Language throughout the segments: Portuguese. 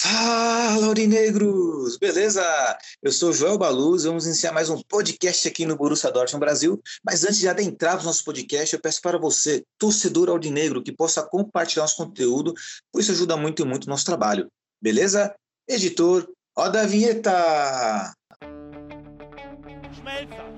Fala, Aurinegros! Beleza? Eu sou Joel Baluz, vamos iniciar mais um podcast aqui no Borussia Dortmund Brasil. Mas antes de adentrarmos nosso podcast, eu peço para você, torcedor Aurinegro, que possa compartilhar nosso conteúdo, pois isso ajuda muito e muito o nosso trabalho. Beleza? Editor, roda a vinheta! Schmelzer,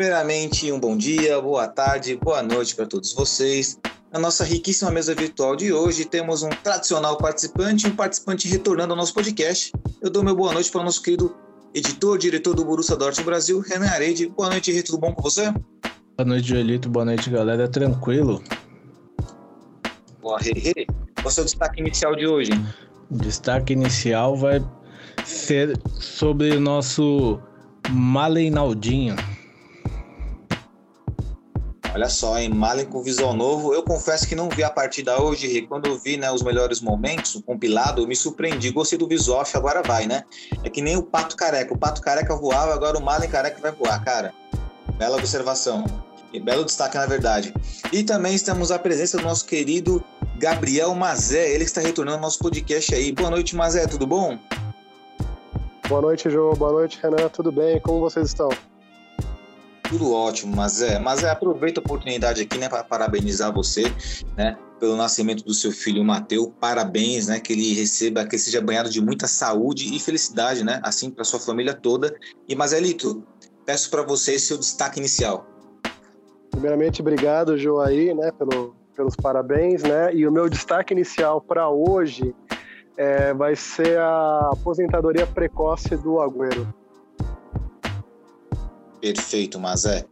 Primeiramente, um bom dia, boa tarde, boa noite para todos vocês. Na nossa riquíssima mesa virtual de hoje, temos um tradicional participante e um participante retornando ao nosso podcast. Eu dou meu boa noite para o nosso querido editor, diretor do Borussia Dortmund Brasil, Renan Arede. Boa noite, Rê, tudo bom com você? Boa noite, Joelito. Boa noite, galera. Tranquilo. Boa, Rê, Rê. Qual é o seu destaque inicial de hoje? O destaque inicial vai ser sobre o nosso Maleinaldinho. Olha só, hein? Malen com visual novo. Eu confesso que não vi a partida hoje, Rê. Quando eu vi né, os melhores momentos, o compilado, eu me surpreendi. Gostei do visual, que agora vai, né? É que nem o Pato Careca. O Pato Careca voava, agora o Malen Careca vai voar, cara. Bela observação. E belo destaque, na verdade. E também estamos à presença do nosso querido Gabriel Mazé, ele está retornando ao nosso podcast aí. Boa noite, Mazé, tudo bom? Boa noite, João. Boa noite, Renan. Tudo bem? Como vocês estão? Tudo ótimo, Mazé. Mazé, aproveita a oportunidade aqui, né, para parabenizar você, né, pelo nascimento do seu filho Mateu. Parabéns, né, que ele receba, que ele seja banhado de muita saúde e felicidade, né, assim para sua família toda. E Mazelito, peço para você seu destaque inicial. Primeiramente, obrigado, João, aí, né, pelo, pelos parabéns, né? E o meu destaque inicial para hoje é, vai ser a aposentadoria precoce do Agüero. Perfeito, Mazé.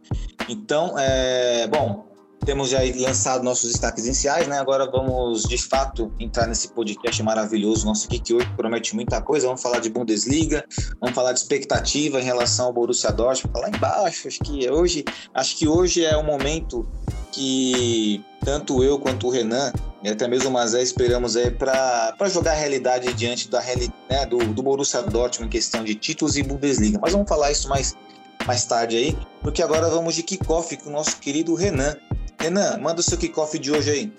Então, é, bom, temos já lançado nossos destaques iniciais, né? Agora vamos, de fato, entrar nesse podcast maravilhoso nosso aqui, que hoje promete muita coisa. Vamos falar de Bundesliga, vamos falar de expectativa em relação ao Borussia Dortmund, lá embaixo. Acho que hoje, acho que hoje é o momento que tanto eu quanto o Renan e até mesmo o Mazé esperamos aí para jogar a realidade diante da né, do, do Borussia Dortmund em questão de títulos e Bundesliga. Mas vamos falar isso mais mais tarde aí, porque agora vamos de kickoff com o nosso querido Renan. Renan, manda o seu kickoff de hoje aí.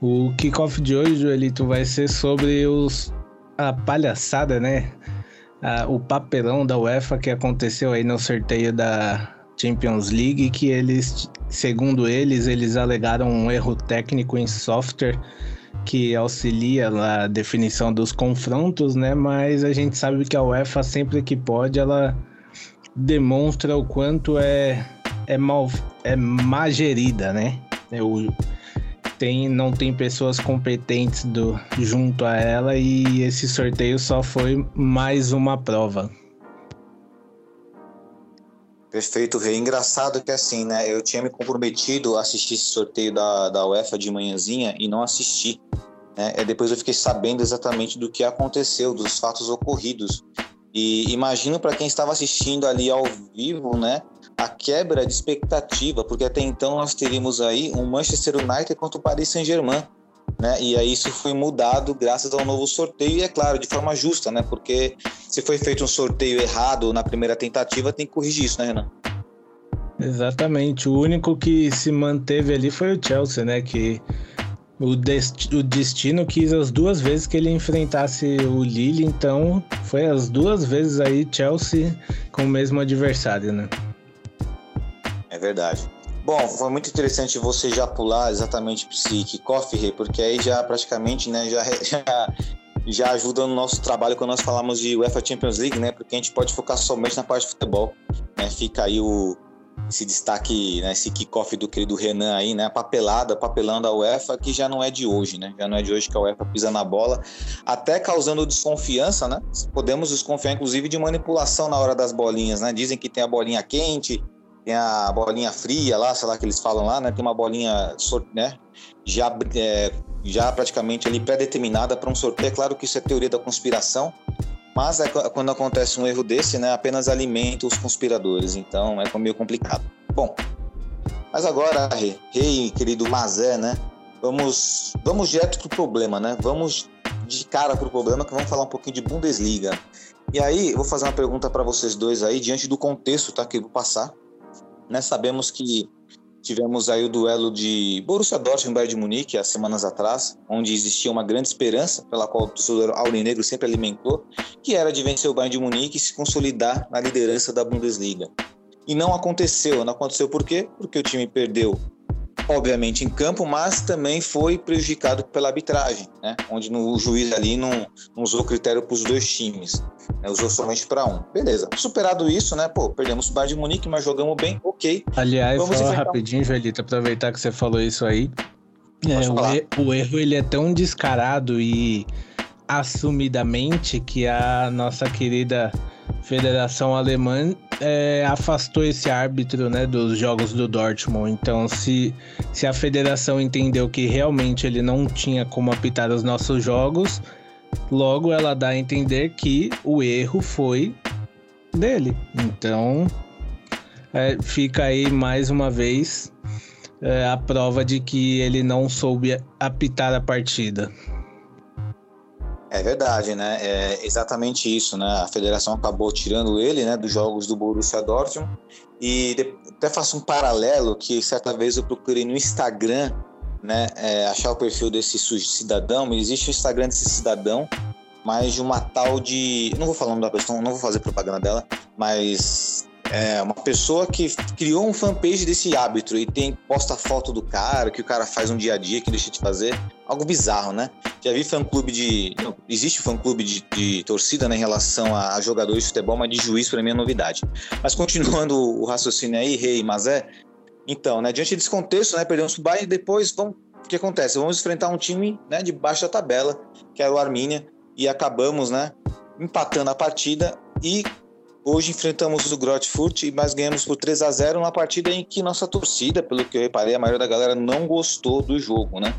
O kickoff de hoje, Joelito, vai ser sobre os, a palhaçada, né? O papelão da UEFA que aconteceu aí no sorteio da Champions League, que eles, segundo eles, eles alegaram um erro técnico em software que auxilia na definição dos confrontos, né? Mas a gente sabe que a UEFA sempre que pode, ela demonstra o quanto é é mal é má gerida, né? Eu, tem não tem pessoas competentes do junto a ela e esse sorteio só foi mais uma prova. Perfeito, Rei. Engraçado que assim, né? Eu tinha me comprometido a assistir esse sorteio da, da UEFA de manhãzinha e não assisti. Né? É, depois eu fiquei sabendo exatamente do que aconteceu, dos fatos ocorridos. E imagino para quem estava assistindo ali ao vivo, né, a quebra de expectativa, porque até então nós teríamos aí um Manchester United contra o Paris Saint-Germain, né? E aí isso foi mudado graças ao novo sorteio e é claro, de forma justa, né? Porque se foi feito um sorteio errado na primeira tentativa, tem que corrigir isso, né, Renan? Exatamente. O único que se manteve ali foi o Chelsea, né, que o, o destino quis as duas vezes que ele enfrentasse o Lille, então foi as duas vezes aí Chelsea com o mesmo adversário, né? É verdade. Bom, foi muito interessante você já pular exatamente para esse kickoff, porque aí já praticamente, né, já, já já ajuda no nosso trabalho quando nós falamos de UEFA Champions League, né? Porque a gente pode focar somente na parte de futebol. Né? Fica aí o, esse destaque, né, esse kickoff do querido Renan aí, né, papelada, papelando a UEFA, que já não é de hoje, né, já não é de hoje que a UEFA pisa na bola, até causando desconfiança, né, podemos desconfiar inclusive de manipulação na hora das bolinhas, né, dizem que tem a bolinha quente, tem a bolinha fria lá, sei lá que eles falam lá, né, tem uma bolinha, né, já, é, já praticamente ali pré-determinada para um sorteio, é claro que isso é teoria da conspiração, mas é, quando acontece um erro desse, né, apenas alimenta os conspiradores. Então é meio complicado. Bom, mas agora, rei, rei querido Mazé, né? Vamos, vamos direto pro problema, né? Vamos de cara pro problema que vamos falar um pouquinho de Bundesliga. E aí, vou fazer uma pergunta para vocês dois aí, diante do contexto, tá? Que eu vou passar. Né? Sabemos que Tivemos aí o duelo de Borussia Dortmund e Bayern de Munique há semanas atrás, onde existia uma grande esperança pela qual o torcedor aurinegro sempre alimentou, que era de vencer o Bayern de Munique e se consolidar na liderança da Bundesliga. E não aconteceu. Não aconteceu por quê? Porque o time perdeu obviamente em campo, mas também foi prejudicado pela arbitragem, né? onde no, o juiz ali não, não usou critério para os dois times, né? usou somente para um. Beleza, superado isso, né? Pô, perdemos o Bayern de Munique, mas jogamos bem, ok. Aliás, Vamos só enfrentar... rapidinho, Joelito, aproveitar que você falou isso aí. É, o, er o erro ele é tão descarado e assumidamente que a nossa querida Federação Alemã é, afastou esse árbitro né, dos jogos do Dortmund. Então, se, se a federação entendeu que realmente ele não tinha como apitar os nossos jogos, logo ela dá a entender que o erro foi dele. Então, é, fica aí mais uma vez é, a prova de que ele não soube apitar a partida. É verdade, né? É exatamente isso, né? A federação acabou tirando ele, né, dos jogos do Borussia Dortmund e até faço um paralelo que certa vez eu procurei no Instagram, né, é, achar o perfil desse cidadão. Existe o Instagram desse cidadão, mas de uma tal de, não vou falar o nome da pessoa, não vou fazer propaganda dela, mas é uma pessoa que criou um fanpage desse árbitro e tem posta foto do cara, que o cara faz um dia a dia que deixa de fazer. Algo bizarro, né? Já vi fã-clube de. Não, existe fã-clube de, de, torcida né, em relação a, jogadores de futebol, mas de juiz para mim é novidade. Mas continuando o raciocínio aí, Rei Mazé, então, né, diante desse contexto, né, perdemos o Bayern, depois vamos, o que acontece? Vamos enfrentar um time né, de baixa tabela, que era o Armínia, e acabamos né, empatando a partida e Hoje enfrentamos o Grotfurt, mas ganhamos por 3 a 0 numa partida em que nossa torcida, pelo que eu reparei, a maioria da galera não gostou do jogo, né?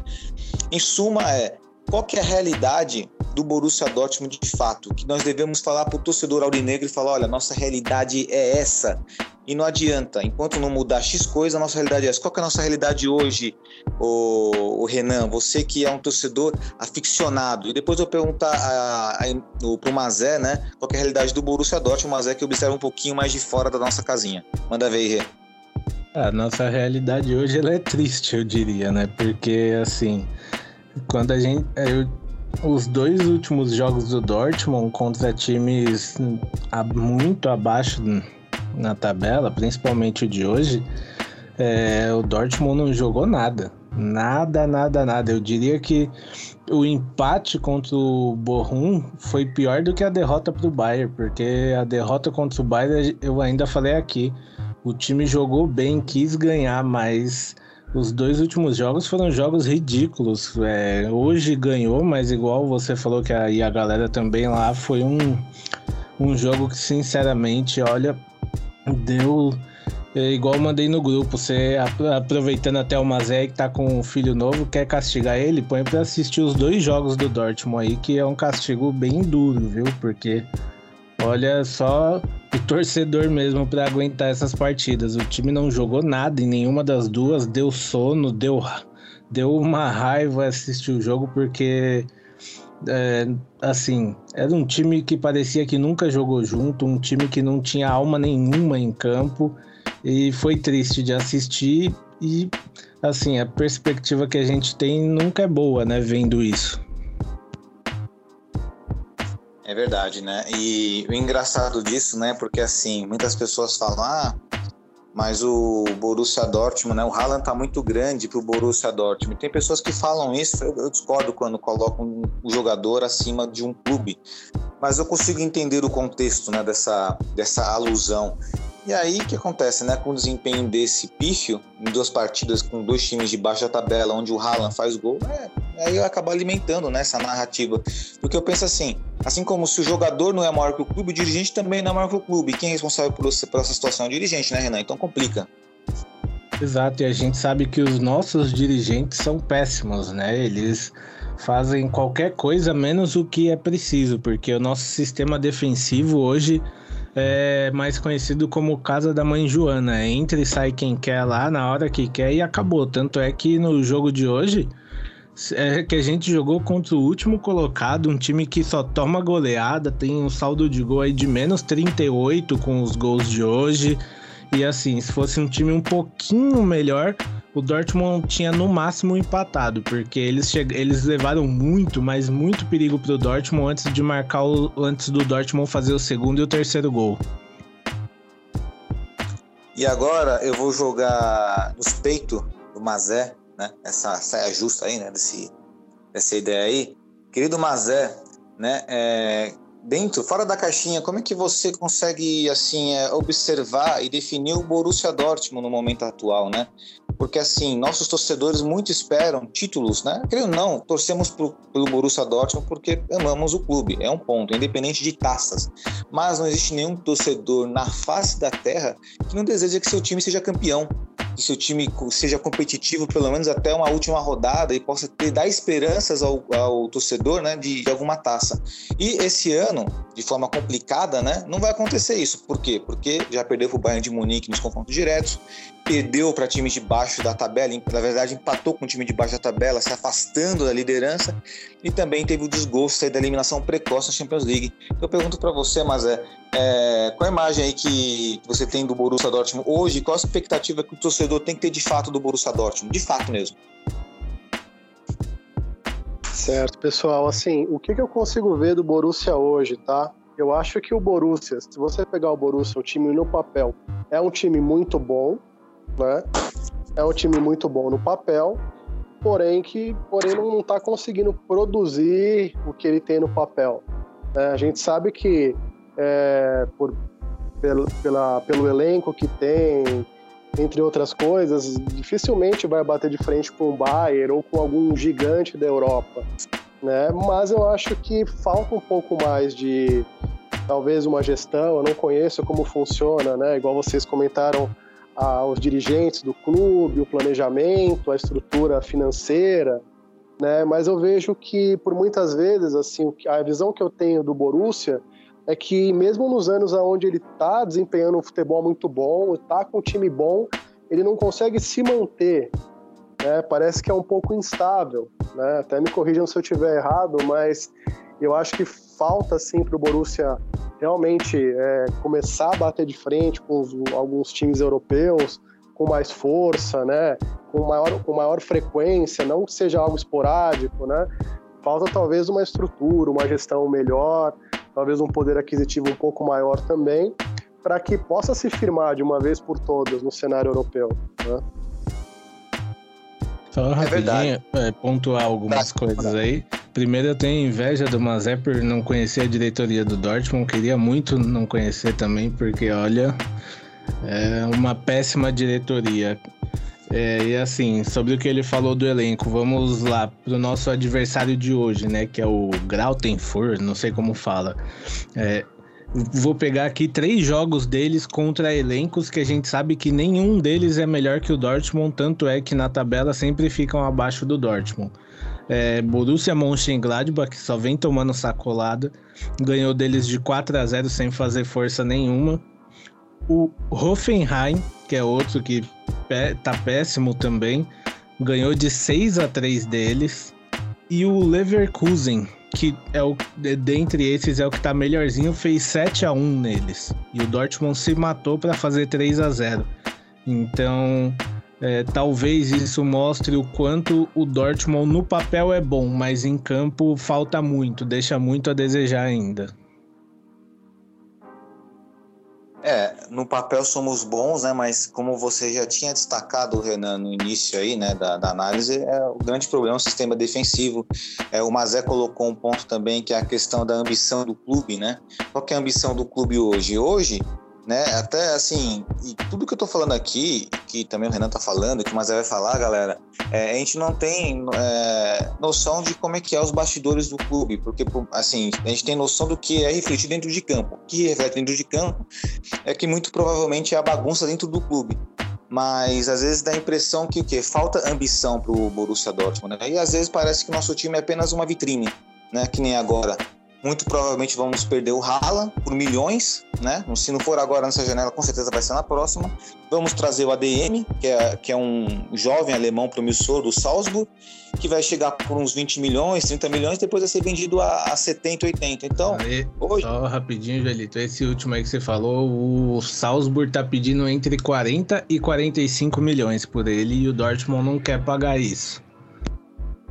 Em suma, é qual que é a realidade do Borussia Dortmund de fato? Que nós devemos falar para o torcedor aurinegro e falar, olha, nossa realidade é essa. E não adianta, enquanto não mudar X coisa, a nossa realidade é essa. Qual que é a nossa realidade hoje, o, o Renan? Você que é um torcedor aficionado. E depois eu perguntar para o Mazé, né? Qual que é a realidade do Borussia Dortmund, Mazé que observa um pouquinho mais de fora da nossa casinha. Manda ver, Rê. A nossa realidade hoje ela é triste, eu diria, né? Porque, assim, quando a gente. Eu, os dois últimos jogos do Dortmund contra times muito abaixo na tabela, principalmente o de hoje, é, o Dortmund não jogou nada. Nada, nada, nada. Eu diria que o empate contra o Bochum foi pior do que a derrota para o Bayern, porque a derrota contra o Bayern, eu ainda falei aqui, o time jogou bem, quis ganhar, mas os dois últimos jogos foram jogos ridículos. É, hoje ganhou, mas igual você falou que a, a galera também lá foi um, um jogo que, sinceramente, olha, deu. É, igual mandei no grupo, você aproveitando até o Mazé que tá com um filho novo, quer castigar ele, põe pra assistir os dois jogos do Dortmund aí, que é um castigo bem duro, viu? Porque olha só o torcedor mesmo para aguentar essas partidas. O time não jogou nada em nenhuma das duas, deu sono, deu, deu uma raiva assistir o jogo, porque é, assim, era um time que parecia que nunca jogou junto, um time que não tinha alma nenhuma em campo, e foi triste de assistir. E assim, a perspectiva que a gente tem nunca é boa, né, vendo isso. É verdade, né? E o engraçado disso, né? Porque assim, muitas pessoas falam, ah, mas o Borussia Dortmund, né? O Haaland tá muito grande pro Borussia Dortmund. Tem pessoas que falam isso, eu, eu discordo quando colocam o jogador acima de um clube. Mas eu consigo entender o contexto, né, dessa, dessa alusão. E aí o que acontece, né? Com o desempenho desse pífio, em duas partidas com dois times de baixa tabela, onde o Haaland faz gol, é, aí acaba alimentando né, essa narrativa. Porque eu penso assim, assim como se o jogador não é maior que o clube, o dirigente também não é maior que o clube. Quem é responsável por, por essa situação é o dirigente, né, Renan? Então complica. Exato, e a gente sabe que os nossos dirigentes são péssimos, né? Eles fazem qualquer coisa menos o que é preciso, porque o nosso sistema defensivo hoje é mais conhecido como Casa da Mãe Joana. Entra e sai quem quer lá na hora que quer e acabou. Tanto é que no jogo de hoje é que a gente jogou contra o último colocado, um time que só toma goleada, tem um saldo de gol aí de menos 38 com os gols de hoje. E assim, se fosse um time um pouquinho melhor, o Dortmund tinha no máximo empatado, porque eles, eles levaram muito, mas muito perigo pro Dortmund antes de marcar o... antes do Dortmund fazer o segundo e o terceiro gol. E agora eu vou jogar nos peitos do Mazé, né? Essa saia justa aí, né? Desse, dessa ideia aí. Querido Mazé, né? É, dentro, fora da caixinha, como é que você consegue assim é, observar e definir o Borussia Dortmund no momento atual, né? Porque assim, nossos torcedores muito esperam títulos, né? Creio não, torcemos pro, pelo Borussia Dortmund porque amamos o clube, é um ponto, independente de taças. Mas não existe nenhum torcedor na face da terra que não deseja que seu time seja campeão que seu time seja competitivo pelo menos até uma última rodada e possa ter, dar esperanças ao, ao torcedor né, de, de, alguma taça. E esse ano, de forma complicada, né, não vai acontecer isso. Por quê? Porque já perdeu para o Bayern de Munique nos confrontos diretos, perdeu para times de baixo da tabela, na verdade empatou com o time de baixo da tabela, se afastando da liderança, e também teve o desgosto da eliminação precoce na Champions League. Eu pergunto para você, mas é, qual a imagem aí que você tem do Borussia Dortmund hoje? Qual a expectativa que o torcedor tem que ter de fato do Borussia Dortmund? De fato mesmo. Certo, pessoal. Assim, o que, que eu consigo ver do Borussia hoje, tá? Eu acho que o Borussia, se você pegar o Borussia, o time no papel, é um time muito bom, né? É um time muito bom no papel, porém que porém não está conseguindo produzir o que ele tem no papel. É, a gente sabe que é, por, pelo, pela, pelo elenco que tem, entre outras coisas, dificilmente vai bater de frente com o Bayern ou com algum gigante da Europa. Né? Mas eu acho que falta um pouco mais de talvez uma gestão. Eu não conheço como funciona, né? Igual vocês comentaram aos dirigentes do clube, o planejamento, a estrutura financeira, né? Mas eu vejo que por muitas vezes assim a visão que eu tenho do Borussia é que mesmo nos anos onde ele está desempenhando um futebol muito bom, está com um time bom, ele não consegue se manter. Né? Parece que é um pouco instável. Né? Até me corrijam se eu estiver errado, mas eu acho que falta assim para o Borussia realmente é, começar a bater de frente com os, alguns times europeus com mais força, né? com, maior, com maior frequência, não que seja algo esporádico. Né? Falta talvez uma estrutura, uma gestão melhor, talvez um poder aquisitivo um pouco maior também, para que possa se firmar de uma vez por todas no cenário europeu. Né? Só é rapidinho, é pontuar algumas tá. coisas aí. Primeiro, eu tenho inveja do Mazé por não conhecer a diretoria do Dortmund. Queria muito não conhecer também, porque olha, é uma péssima diretoria. É, e assim, sobre o que ele falou do elenco, vamos lá pro nosso adversário de hoje, né? Que é o Grautenfurt, não sei como fala. É, Vou pegar aqui três jogos deles contra elencos que a gente sabe que nenhum deles é melhor que o Dortmund, tanto é que na tabela sempre ficam abaixo do Dortmund. É, Borussia Mönchengladbach, que só vem tomando sacolada, ganhou deles de 4 a 0 sem fazer força nenhuma. O Hoffenheim, que é outro que tá péssimo também, ganhou de 6 a 3 deles. E o Leverkusen, que é o dentre esses é o que tá melhorzinho, fez 7 a 1 neles. E o Dortmund se matou para fazer 3 a 0. Então, é, talvez isso mostre o quanto o Dortmund no papel é bom, mas em campo falta muito, deixa muito a desejar ainda. É, no papel somos bons, né? Mas como você já tinha destacado, Renan, no início aí, né, da, da análise, é, o grande problema é o sistema defensivo. É, o Mazé colocou um ponto também que é a questão da ambição do clube, né? Qual é a ambição do clube hoje? Hoje, né? Até assim, e tudo que eu tô falando aqui, que também o Renan tá falando, que o Mazé vai falar, galera, é, a gente não tem é, noção de como é que é os bastidores do clube, porque assim, a gente tem noção do que é refletido dentro de campo. O que reflete dentro de campo é que muito provavelmente é a bagunça dentro do clube. Mas às vezes dá a impressão que o quê? Falta ambição pro Borussia Dortmund, né? E às vezes parece que nosso time é apenas uma vitrine, né? Que nem agora muito provavelmente vamos perder o Haaland por milhões, né? Se não for agora nessa janela, com certeza vai ser na próxima. Vamos trazer o ADM, que é, que é um jovem alemão promissor do Salzburg, que vai chegar por uns 20 milhões, 30 milhões, depois vai ser vendido a, a 70, 80. Então, Aí, hoje... Só rapidinho, Joelito, esse último aí que você falou, o Salzburg tá pedindo entre 40 e 45 milhões por ele e o Dortmund não quer pagar isso.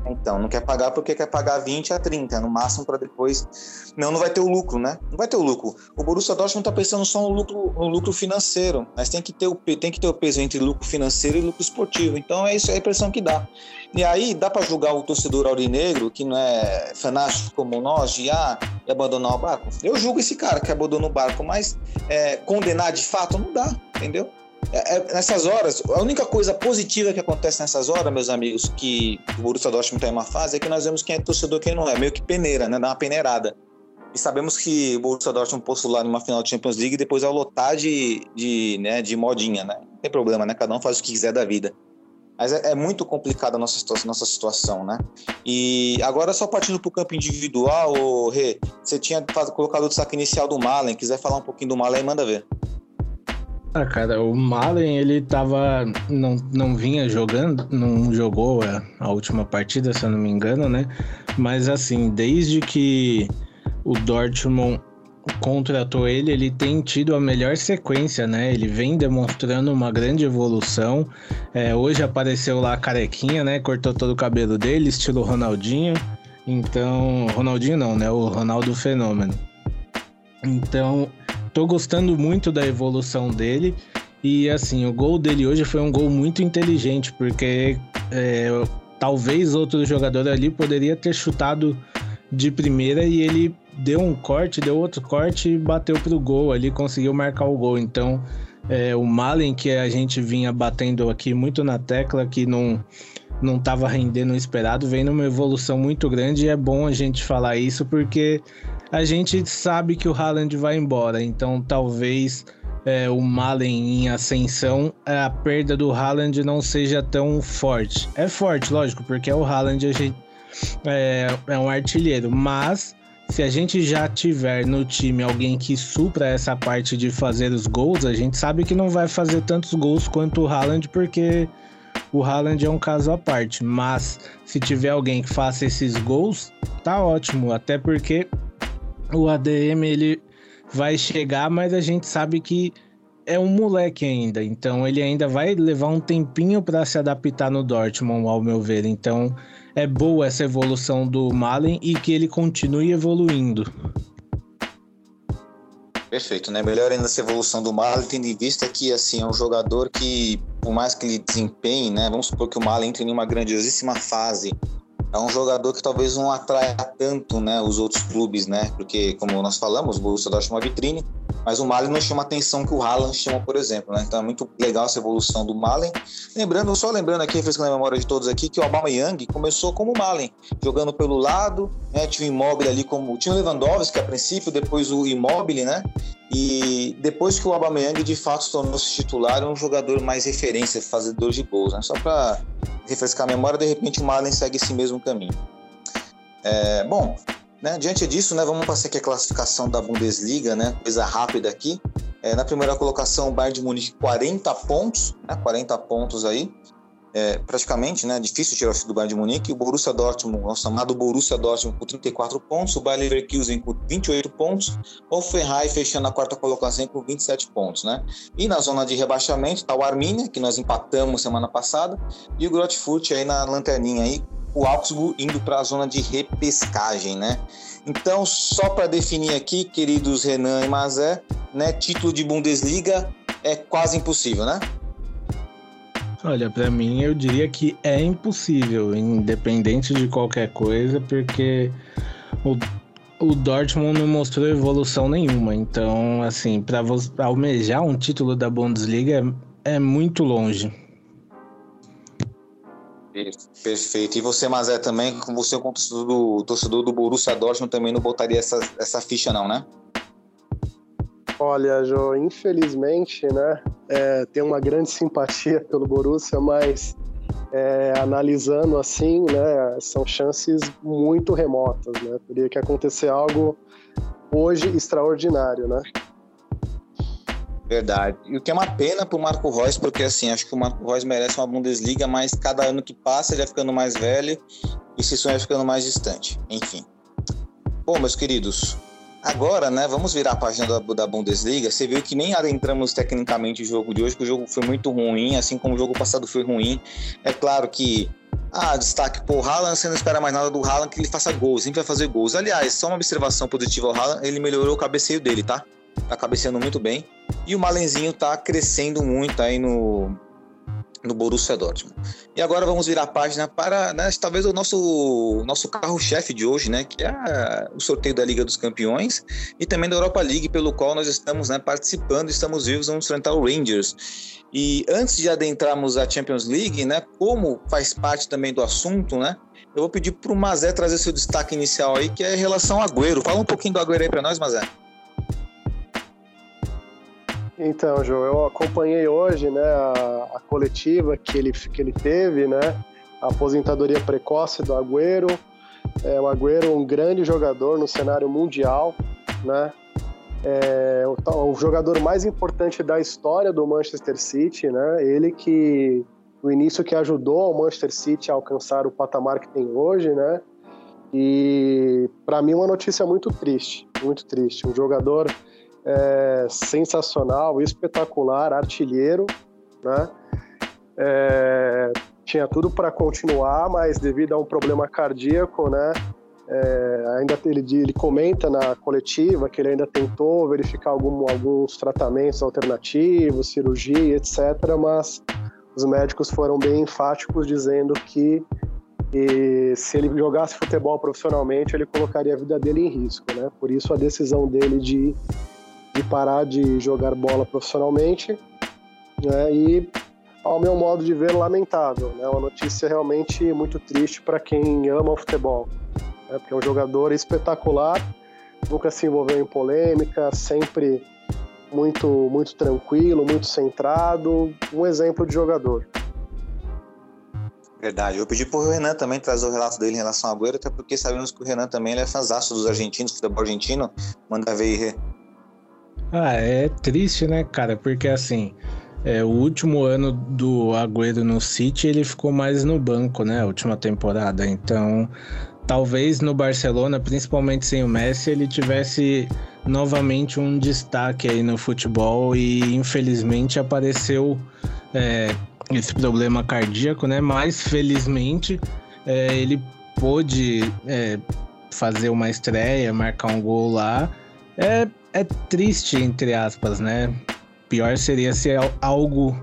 Então, não quer pagar porque quer pagar 20 a 30, no máximo para depois. Não, não vai ter o lucro, né? Não vai ter o lucro. O Borussia Dortmund está pensando só no lucro, no lucro financeiro, mas tem que, ter o, tem que ter o peso entre lucro financeiro e lucro esportivo. Então, é isso é a impressão que dá. E aí, dá para julgar o torcedor aurinegro, que não é fanático como nós, de ah, abandonar o barco? Eu julgo esse cara que abandonou o barco, mas é, condenar de fato não dá, entendeu? É, é, nessas horas, a única coisa positiva que acontece nessas horas, meus amigos, que o Borussia Dortmund está em uma fase, é que nós vemos quem é torcedor e quem não é, meio que peneira, né? Dá uma peneirada. E sabemos que o Borussia Dortmund postular numa final de Champions League e depois vai lotar de, de, né, de modinha, né? Não tem problema, né? Cada um faz o que quiser da vida. Mas é, é muito complicada a nossa situação, nossa situação, né? E agora, só partindo para o campo individual, ô, Rê, você tinha colocado o destaque inicial do Malen, quiser falar um pouquinho do Malen, manda ver. Ah, cara, o Malen, ele tava. Não, não vinha jogando, não jogou a, a, última partida, se eu não me engano, né? Mas assim, desde que o Dortmund contratou ele, ele tem tido a melhor sequência, né? Ele vem demonstrando uma grande evolução. É, hoje apareceu lá a carequinha, né? Cortou todo o cabelo dele, estilo Ronaldinho. Então. Ronaldinho não, né? O Ronaldo Fenômeno. Então, tô gostando muito da evolução dele. E assim, o gol dele hoje foi um gol muito inteligente, porque é, talvez outro jogador ali poderia ter chutado de primeira e ele deu um corte, deu outro corte e bateu pro gol ali, conseguiu marcar o gol. Então, é, o Malen, que a gente vinha batendo aqui muito na tecla, que não não estava rendendo o esperado, vem numa evolução muito grande e é bom a gente falar isso porque a gente sabe que o Haaland vai embora, então talvez é, o Malen em ascensão, a perda do Haaland não seja tão forte. É forte, lógico, porque é o Haaland, a gente, é, é um artilheiro, mas se a gente já tiver no time alguém que supra essa parte de fazer os gols, a gente sabe que não vai fazer tantos gols quanto o Haaland, porque o Haaland é um caso à parte. Mas se tiver alguém que faça esses gols, tá ótimo. Até porque o ADM ele vai chegar, mas a gente sabe que é um moleque ainda, então ele ainda vai levar um tempinho para se adaptar no Dortmund, ao meu ver. Então é boa essa evolução do Malen e que ele continue evoluindo. Perfeito, né? Melhor ainda essa evolução do Malen, tendo em vista que assim é um jogador que, por mais que ele desempenhe, né? Vamos supor que o Malen entre em uma grandiosíssima fase é um jogador que talvez não atraia tanto né, os outros clubes, né? Porque, como nós falamos, o Borussia Dortmund é uma vitrine, mas o Malen não chama a atenção que o Haaland chama, por exemplo, né? Então é muito legal essa evolução do Malen. Lembrando, só lembrando aqui, refrescando a memória de todos aqui, que o Obama Young começou como o Malen, jogando pelo lado, né? Tinha o Immobile ali como... Tinha o Lewandowski a princípio, depois o Immobile, né? E depois que o Aubameyang de fato tornou-se titular, é um jogador mais referência, fazedor de gols, né? Só para refrescar a memória, de repente o Malen segue esse mesmo caminho. É, bom, né, diante disso, né, vamos passar aqui a classificação da Bundesliga, né, coisa rápida aqui. É, na primeira colocação, o Bayern de Munique 40 pontos, né, 40 pontos aí é, praticamente, né, difícil tirar o do Bayern de Munique, o Borussia Dortmund, o chamado Borussia Dortmund com 34 pontos, o Bayer Leverkusen com 28 pontos, o Ferrari fechando a quarta colocação com 27 pontos, né? E na zona de rebaixamento está o Arminia, que nós empatamos semana passada, e o Grotfurt aí na lanterninha aí o Augsburg indo para a zona de repescagem, né? Então, só para definir aqui, queridos Renan e Mazé, né, título de Bundesliga é quase impossível, né? Olha, para mim eu diria que é impossível, independente de qualquer coisa, porque o, o Dortmund não mostrou evolução nenhuma. Então, assim, para almejar um título da Bundesliga é, é muito longe. Perfeito. E você, Mazé, também, como você, como torcedor do, torcedor do Borussia Dortmund, também não botaria essa, essa ficha, não, né? Olha, Jô, infelizmente, né, é, tem uma grande simpatia pelo Borussia, mas é, analisando assim, né, são chances muito remotas, né? Teria que acontecer algo hoje extraordinário, né? Verdade. E o que é uma pena pro Marco Reus, porque assim, acho que o Marco Reus merece uma Bundesliga, mas cada ano que passa ele vai ficando mais velho e esse sonho vai ficando mais distante. Enfim. Bom, meus queridos, agora, né, vamos virar a página da, da Bundesliga. Você viu que nem adentramos tecnicamente o jogo de hoje, que o jogo foi muito ruim, assim como o jogo passado foi ruim. É claro que ah, destaque por Haaland, você não espera mais nada do Haaland que ele faça gols, sempre vai fazer gols. Aliás, só uma observação positiva ao Haaland, ele melhorou o cabeceio dele, tá? Tá cabeceando muito bem. E o Malenzinho tá crescendo muito aí no, no Borussia Dortmund. E agora vamos virar a página para, né, talvez o nosso, nosso carro-chefe de hoje, né, que é o sorteio da Liga dos Campeões e também da Europa League, pelo qual nós estamos né, participando, estamos vivos, vamos enfrentar o Rangers. E antes de adentrarmos a Champions League, né, como faz parte também do assunto, né, eu vou pedir para o Mazé trazer seu destaque inicial aí, que é em relação ao Agüero. Fala um pouquinho do Agüero aí para nós, Mazé. Então, João, eu acompanhei hoje né, a, a, coletiva que ele, que ele teve, né, a aposentadoria precoce do Agüero. É, o Agüero um grande jogador no cenário mundial, né? É, o, o, jogador mais importante da história do Manchester City, né? Ele que no início que ajudou o Manchester City a alcançar o patamar que tem hoje, né? E para mim uma notícia muito triste, muito triste. Um jogador é, sensacional, espetacular, artilheiro, né? É, tinha tudo para continuar, mas devido a um problema cardíaco, né? É, ainda ele, ele comenta na coletiva que ele ainda tentou verificar algum, alguns tratamentos alternativos, cirurgia, etc. Mas os médicos foram bem enfáticos dizendo que e se ele jogasse futebol profissionalmente, ele colocaria a vida dele em risco, né? Por isso a decisão dele de de parar de jogar bola profissionalmente, né? E ao meu modo de ver, lamentável, né? Uma notícia realmente muito triste para quem ama o futebol, né? Porque é um jogador espetacular, nunca se envolveu em polêmica, sempre muito muito tranquilo, muito centrado, um exemplo de jogador. Verdade. Eu pedi pro Renan também trazer o relato dele em relação ao Agüero, até porque sabemos que o Renan também ele é fãzão dos argentinos, futebol argentino. Manda ver ah, é triste, né, cara? Porque assim, é, o último ano do Agüero no City, ele ficou mais no banco, né? A última temporada. Então, talvez no Barcelona, principalmente sem o Messi, ele tivesse novamente um destaque aí no futebol e infelizmente apareceu é, esse problema cardíaco, né? Mas felizmente é, ele pôde é, fazer uma estreia, marcar um gol lá. É, é triste, entre aspas, né? Pior seria se algo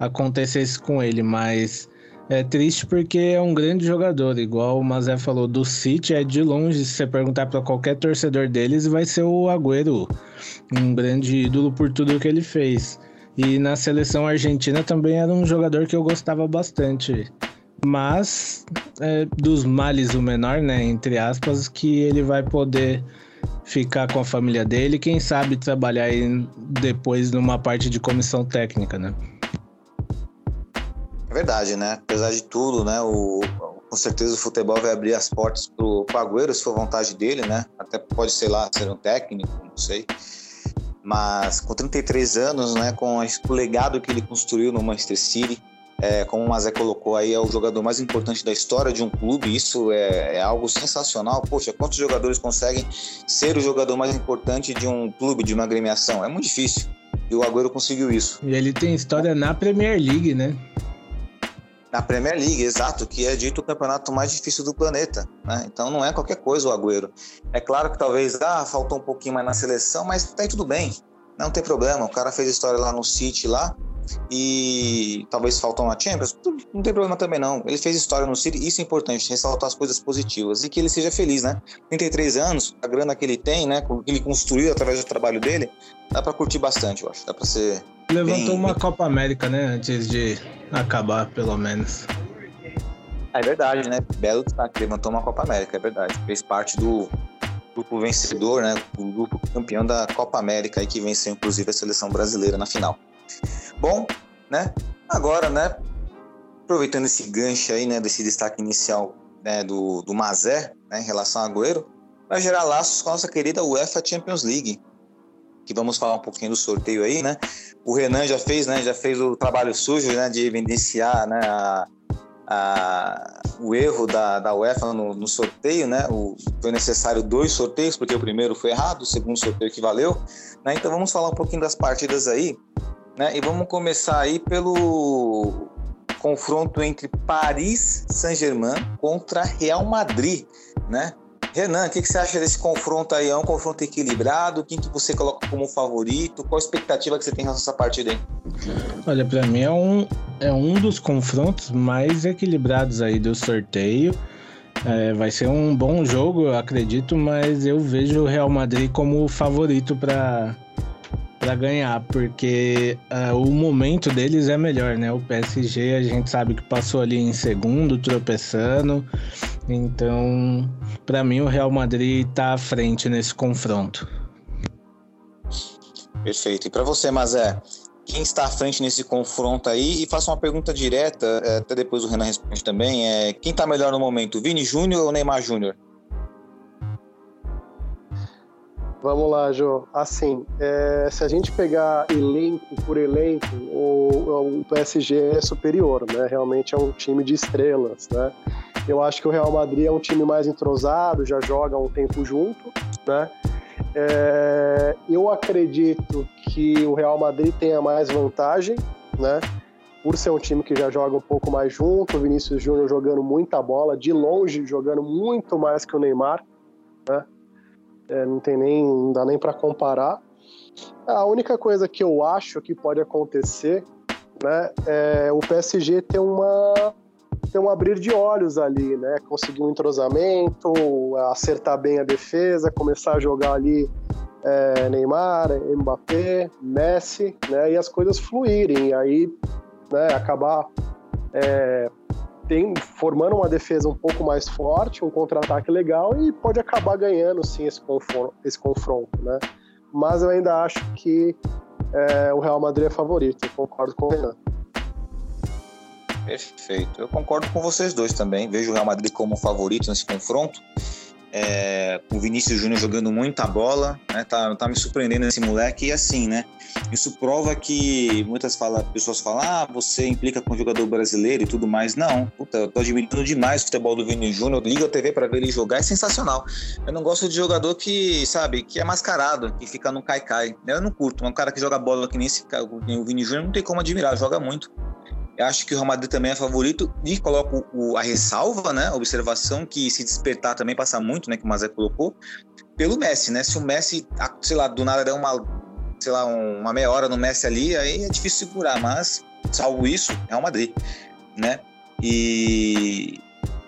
acontecesse com ele, mas é triste porque é um grande jogador, igual o Mazé falou do City, é de longe, se você perguntar para qualquer torcedor deles, vai ser o Agüero, um grande ídolo por tudo que ele fez. E na seleção argentina também era um jogador que eu gostava bastante. Mas é, dos males o menor, né? Entre aspas, que ele vai poder ficar com a família dele, quem sabe trabalhar depois numa parte de comissão técnica, né? É verdade, né? Apesar de tudo, né? O, com certeza o futebol vai abrir as portas pro, pro Agüero, se for vontade dele, né? Até pode, sei lá, ser um técnico, não sei. Mas com 33 anos, né? Com o legado que ele construiu no Manchester City, é, como o Mazé colocou aí, é o jogador mais importante da história de um clube. Isso é, é, algo sensacional. Poxa, quantos jogadores conseguem ser o jogador mais importante de um clube, de uma agremiação? É muito difícil. E o Agüero conseguiu isso. E ele tem história na Premier League, né? Na Premier League, exato, que é dito o campeonato mais difícil do planeta, né? Então não é qualquer coisa o Agüero. É claro que talvez, ah, faltou um pouquinho mais na seleção, mas tá aí tudo bem. Não tem problema, o cara fez história lá no City lá e talvez faltou uma Champions, não tem problema também não. Ele fez história no City, isso é importante, ressaltar as coisas positivas e que ele seja feliz, né? 33 anos, a grana que ele tem, né, que ele construiu através do trabalho dele, dá para curtir bastante, eu acho. Dá para ser Levantou bem, uma bem... Copa América, né, antes de acabar, pelo menos. É verdade, né? Belo destaque, levantou uma Copa América, é verdade. Fez parte do grupo vencedor, né? O grupo campeão da Copa América, aí que venceu inclusive a seleção brasileira na final. Bom, né? Agora, né? Aproveitando esse gancho aí, né? Desse destaque inicial né, do, do Mazé, né, em relação a Agüero, vai gerar laços com a nossa querida UEFA Champions League. Que vamos falar um pouquinho do sorteio aí, né? O Renan já fez, né? Já fez o trabalho sujo, né? De evidenciar, né? A, a, o erro da, da UEFA no, no sorteio, né? O, foi necessário dois sorteios, porque o primeiro foi errado, o segundo sorteio que valeu. Né? Então vamos falar um pouquinho das partidas aí, né? E vamos começar aí pelo confronto entre Paris Saint-Germain contra Real Madrid, né? Renan, o que, que, você acha desse confronto aí? É um confronto equilibrado? Quem que você coloca como favorito? Qual a expectativa que você tem em relação a essa partida aí? Olha, para mim é um, é um dos confrontos mais equilibrados aí do sorteio. É, vai ser um bom jogo, eu acredito, mas eu vejo o Real Madrid como favorito para para ganhar, porque uh, o momento deles é melhor, né? O PSG a gente sabe que passou ali em segundo, tropeçando. Então, para mim, o Real Madrid está à frente nesse confronto. Perfeito. E para você, Mazé, quem está à frente nesse confronto aí? E faço uma pergunta direta, é, até depois o Renan responde também. É, quem está melhor no momento, Vini Júnior ou Neymar Júnior? Vamos lá, Jô. Assim, é, se a gente pegar elenco por elenco, o, o, PSG é superior, né? Realmente é um time de estrelas, né? Eu acho que o Real Madrid é um time mais entrosado, já joga um tempo junto, né? É, eu acredito que o Real Madrid tenha mais vantagem, né? Por ser um time que já joga um pouco mais junto, o Vinícius Júnior jogando muita bola, de longe jogando muito mais que o Neymar, né? É, não tem nem, não dá nem para comparar. A única coisa que eu acho que pode acontecer, né, é o PSG ter uma ter um abrir de olhos ali, né, conseguir um entrosamento, acertar bem a defesa, começar a jogar ali é, Neymar, Mbappé, Messi, né, e as coisas fluírem, e aí, né, acabar é, tem, formando uma defesa um pouco mais forte, um contra-ataque legal e pode acabar ganhando sim esse confronto, esse confronto, né? Mas eu ainda acho que é, o Real Madrid é favorito, eu concordo com o Renan. Perfeito, eu concordo com vocês dois também. Vejo o Real Madrid como favorito nesse confronto é, o Vinícius Júnior jogando muita bola, né? Tá, tá me surpreendendo esse moleque. E assim, né? Isso prova que muitas fala, pessoas falam, ah, você implica com o jogador brasileiro e tudo mais. Não, puta, eu tô admirando demais o futebol do Vinícius Júnior. Liga a TV para ver ele jogar, é sensacional. Eu não gosto de jogador que, sabe, que é mascarado, que fica no cai-cai. Eu não curto. Um cara que joga bola que nem, esse, nem o Vini Júnior não tem como admirar, joga muito. Eu acho que o Real Madrid também é favorito e coloco o, a ressalva, né? A observação que se despertar também passa muito, né? Que o Mazé colocou, pelo Messi, né? Se o Messi, sei lá, do nada der uma, sei lá, uma meia hora no Messi ali, aí é difícil segurar, mas salvo isso, é o Madrid, né? E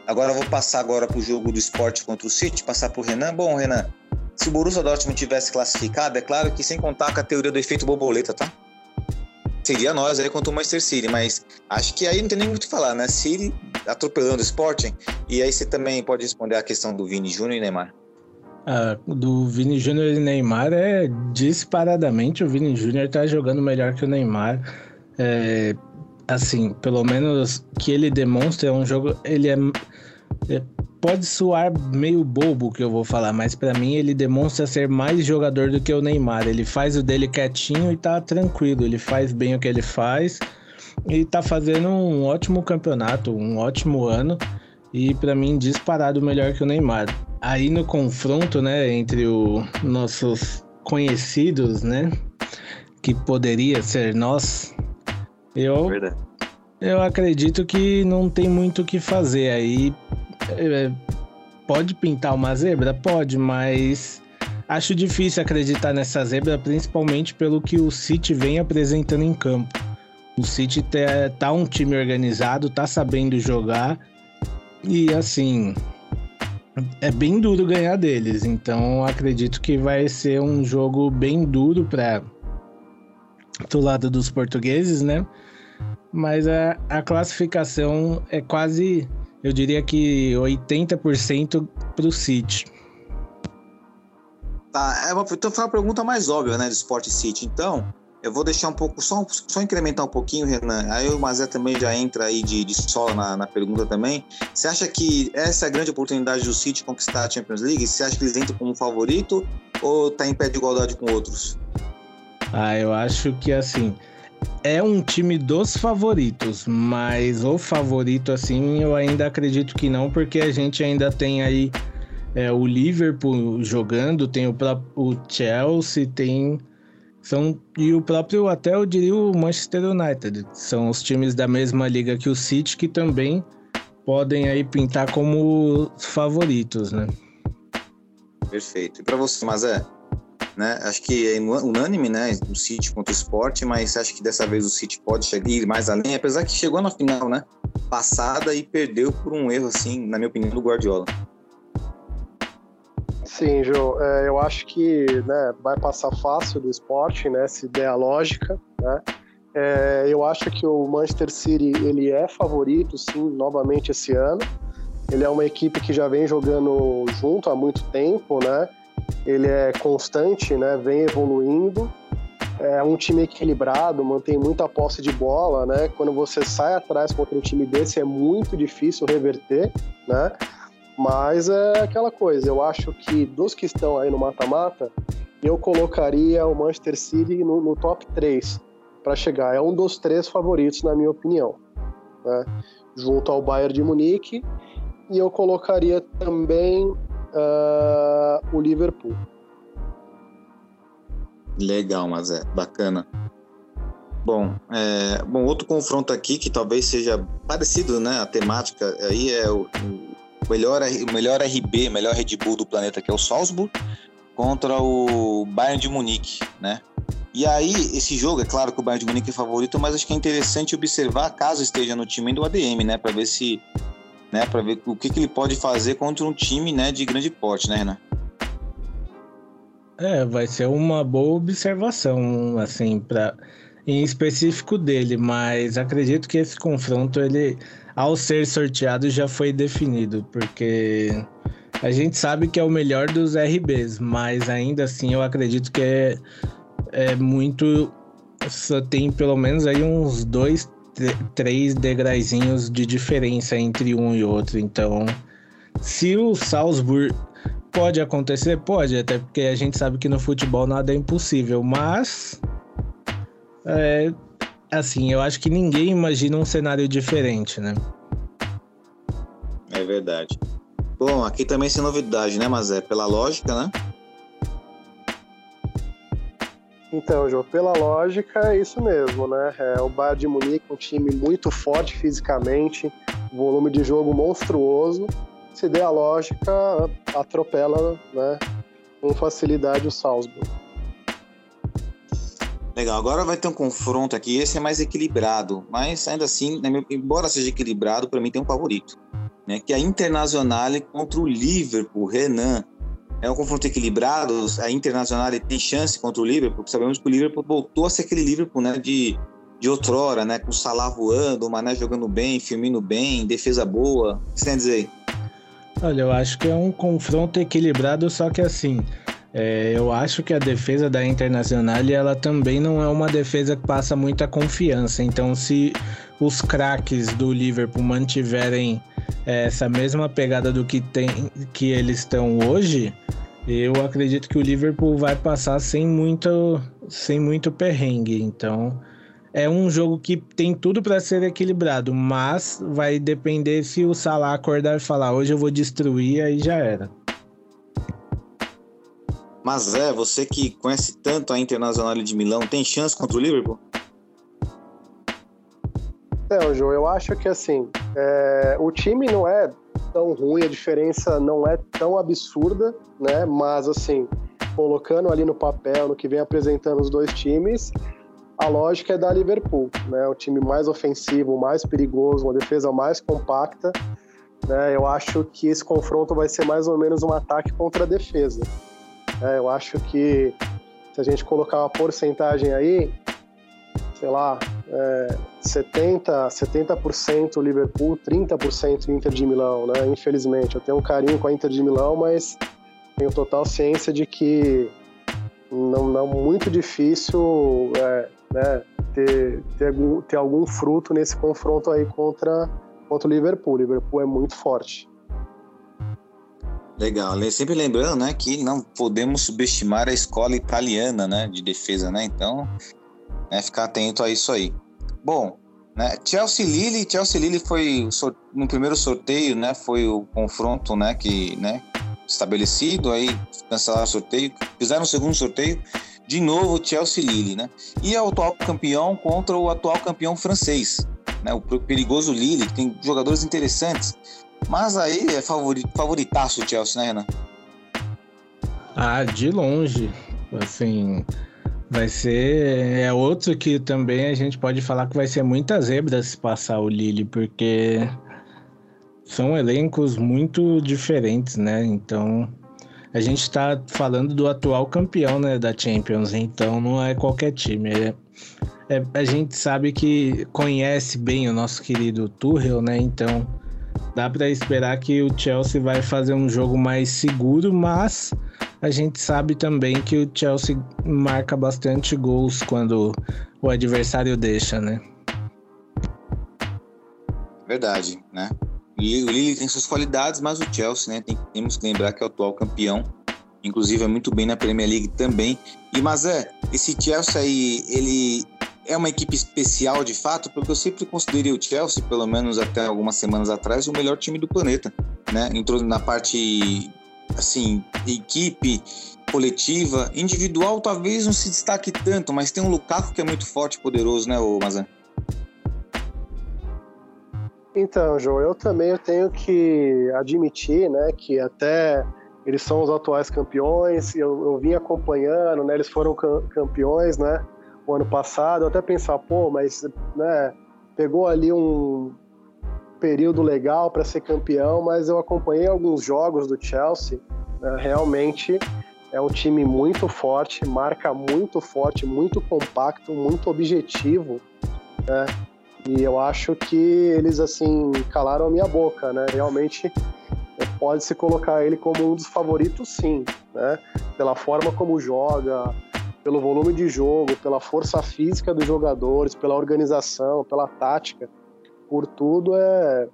agora eu vou passar agora para o jogo do esporte contra o City, passar para o Renan. Bom, Renan, se o Borussia Dortmund tivesse classificado, é claro que sem contar com a teoria do efeito borboleta, tá? Seria nós aí contra o Manchester City, mas acho que aí não tem nem muito o que falar, né? City atropelando o Sporting, e aí você também pode responder a questão do Vini Júnior e Neymar. Ah, do Vini Júnior e Neymar é disparadamente o Vini Júnior tá jogando melhor que o Neymar. É, assim, pelo menos que ele demonstra é um jogo, ele é, é pode soar meio bobo o que eu vou falar, mas para mim ele demonstra ser mais jogador do que o Neymar. Ele faz o dele quietinho e tá tranquilo, ele faz bem o que ele faz e tá fazendo um ótimo campeonato, um ótimo ano e para mim disparado melhor que o Neymar. Aí no confronto, né, entre os nossos conhecidos, né, que poderia ser nós, eu Verdade Eu acredito que não tem muito o que fazer aí. É, pode pintar uma zebra? Pode, mas acho difícil acreditar nessa zebra, principalmente pelo que o City vem apresentando em campo. O City tá, tá um time organizado, tá sabendo jogar e assim é bem duro ganhar deles. Então acredito que vai ser um jogo bem duro para do lado dos portugueses, né? Mas a, a classificação é quase, eu diria que 80% para o City. Tá, é uma, então foi uma pergunta mais óbvia, né, do Sport City. Então, eu vou deixar um pouco, só, só incrementar um pouquinho, Renan. Aí o Mazé também já entra aí de, de solo na, na pergunta também. Você acha que essa é a grande oportunidade do City conquistar a Champions League? Você acha que eles entram como favorito ou tá em pé de igualdade com outros? Ah, eu acho que assim. É um time dos favoritos, mas o favorito, assim, eu ainda acredito que não, porque a gente ainda tem aí é, o Liverpool jogando, tem o, o Chelsea, tem são e o próprio até eu diria o Manchester United são os times da mesma liga que o City que também podem aí pintar como favoritos, né? Perfeito. E para você, Mazé? Né? Acho que é unânime, né? O City contra o Sport, mas acho que dessa vez o City pode chegar mais além, apesar que chegou na final, né? Passada e perdeu por um erro, assim, na minha opinião, do Guardiola. Sim, João. É, eu acho que né, vai passar fácil do esporte, né? Se der a lógica, né? É, eu acho que o Manchester City ele é favorito, sim, novamente esse ano. Ele é uma equipe que já vem jogando junto há muito tempo, né? Ele é constante, né? Vem evoluindo. É um time equilibrado, mantém muita posse de bola, né? Quando você sai atrás contra um time desse é muito difícil reverter, né? Mas é aquela coisa, eu acho que dos que estão aí no mata-mata, eu colocaria o Manchester City no, no top 3 para chegar. É um dos três favoritos, na minha opinião. Né? Junto ao Bayern de Munique. E eu colocaria também uh, o Liverpool. Legal, mas é bacana. Bom, é, bom, outro confronto aqui que talvez seja parecido, né? A temática aí é o, melhor, o melhor RB, melhor Red Bull do planeta, que é o Salzburg, contra o Bayern de Munique, né? E aí, esse jogo, é claro que o Bayern de Munique é favorito, mas acho que é interessante observar, caso esteja no time do ADM, né? Para ver se. Né, para ver o que, que ele pode fazer contra um time né, de grande porte, né, Renan? É, vai ser uma boa observação, assim, para em específico dele, mas acredito que esse confronto ele ao ser sorteado já foi definido, porque a gente sabe que é o melhor dos RBs, mas ainda assim eu acredito que é, é muito. Só tem pelo menos aí uns dois, três degraizinhos de diferença entre um e outro. Então, se o Salzburg pode acontecer, pode, até porque a gente sabe que no futebol nada é impossível, mas. É, assim, eu acho que ninguém imagina um cenário diferente, né? É verdade. Bom, aqui também sem novidade, né, mas é pela lógica, né? Então, João, pela lógica é isso mesmo, né? É o Bayern de Munique, um time muito forte fisicamente, volume de jogo monstruoso. Se der a lógica, atropela, né, com facilidade o Salzburg. Legal, agora vai ter um confronto aqui, esse é mais equilibrado, mas ainda assim, né, embora seja equilibrado, para mim tem um favorito, né, que é a Internacional contra o Liverpool, Renan. É um confronto equilibrado, a Internacional tem chance contra o Liverpool, porque sabemos que o Liverpool voltou a ser aquele Liverpool, né, de, de outrora, né, com o Salah voando, o Mané jogando bem, Firmino bem, defesa boa. O que você tem a dizer? Olha, eu acho que é um confronto equilibrado, só que assim, é, eu acho que a defesa da Internacional ela também não é uma defesa que passa muita confiança. Então, se os craques do Liverpool mantiverem essa mesma pegada do que, tem, que eles estão hoje, eu acredito que o Liverpool vai passar sem muito, sem muito perrengue. Então, é um jogo que tem tudo para ser equilibrado, mas vai depender se o Salah acordar e falar: hoje eu vou destruir, aí já era. Mas é, você que conhece tanto a Internacional de Milão, tem chance contra o Liverpool? Então, João, eu acho que assim, é, o time não é tão ruim, a diferença não é tão absurda, né? Mas assim, colocando ali no papel, no que vem apresentando os dois times, a lógica é da Liverpool, né? O time mais ofensivo, mais perigoso, uma defesa mais compacta. Né? Eu acho que esse confronto vai ser mais ou menos um ataque contra a defesa. É, eu acho que se a gente colocar uma porcentagem aí, sei lá, é, 70%, 70% Liverpool, 30% Inter de Milão, né? Infelizmente, eu tenho um carinho com a Inter de Milão, mas tenho total ciência de que não, não muito difícil é, né, ter, ter, algum, ter algum fruto nesse confronto aí contra, contra o Liverpool. O Liverpool é muito forte. Legal. Sempre lembrando, né, que não podemos subestimar a escola italiana, né, de defesa, né? Então, né, ficar atento a isso aí. Bom, né, Chelsea Lille, Chelsea Lille foi no primeiro sorteio, né, foi o confronto, né, que, né, estabelecido aí, cancelaram o sorteio, fizeram o segundo sorteio, de novo Chelsea Lille, né? E é o atual campeão contra o atual campeão francês, né? O perigoso Lille, que tem jogadores interessantes. Mas aí é favoritaço o Chelsea, né, Renan? Ah, de longe. Assim, vai ser. É outro que também a gente pode falar que vai ser muitas zebras se passar o Lille, porque são elencos muito diferentes, né? Então, a gente está falando do atual campeão né, da Champions, então não é qualquer time. É, é, a gente sabe que conhece bem o nosso querido Tuchel, né? Então dá para esperar que o Chelsea vai fazer um jogo mais seguro, mas a gente sabe também que o Chelsea marca bastante gols quando o adversário deixa, né? Verdade, né? E o Lille tem suas qualidades, mas o Chelsea, né? Tem, temos que lembrar que é o atual campeão, inclusive é muito bem na Premier League também. E mas é, esse Chelsea aí, ele é uma equipe especial de fato, porque eu sempre considerei o Chelsea, pelo menos até algumas semanas atrás, o melhor time do planeta, né? Entrou na parte assim, equipe, coletiva, individual talvez não se destaque tanto, mas tem um Lukaku que é muito forte e poderoso, né, o Mazan? Então, João, eu também tenho que admitir, né, que até eles são os atuais campeões, eu, eu vim acompanhando, né, eles foram campeões, né, o ano passado, eu até pensar, pô, mas, né, pegou ali um período legal para ser campeão, mas eu acompanhei alguns jogos do Chelsea, né, realmente é um time muito forte, marca muito forte, muito compacto, muito objetivo, né, e eu acho que eles, assim, calaram a minha boca, né? Realmente é, pode se colocar ele como um dos favoritos, sim, né? Pela forma como joga, pelo volume de jogo, pela força física dos jogadores, pela organização, pela tática, por tudo é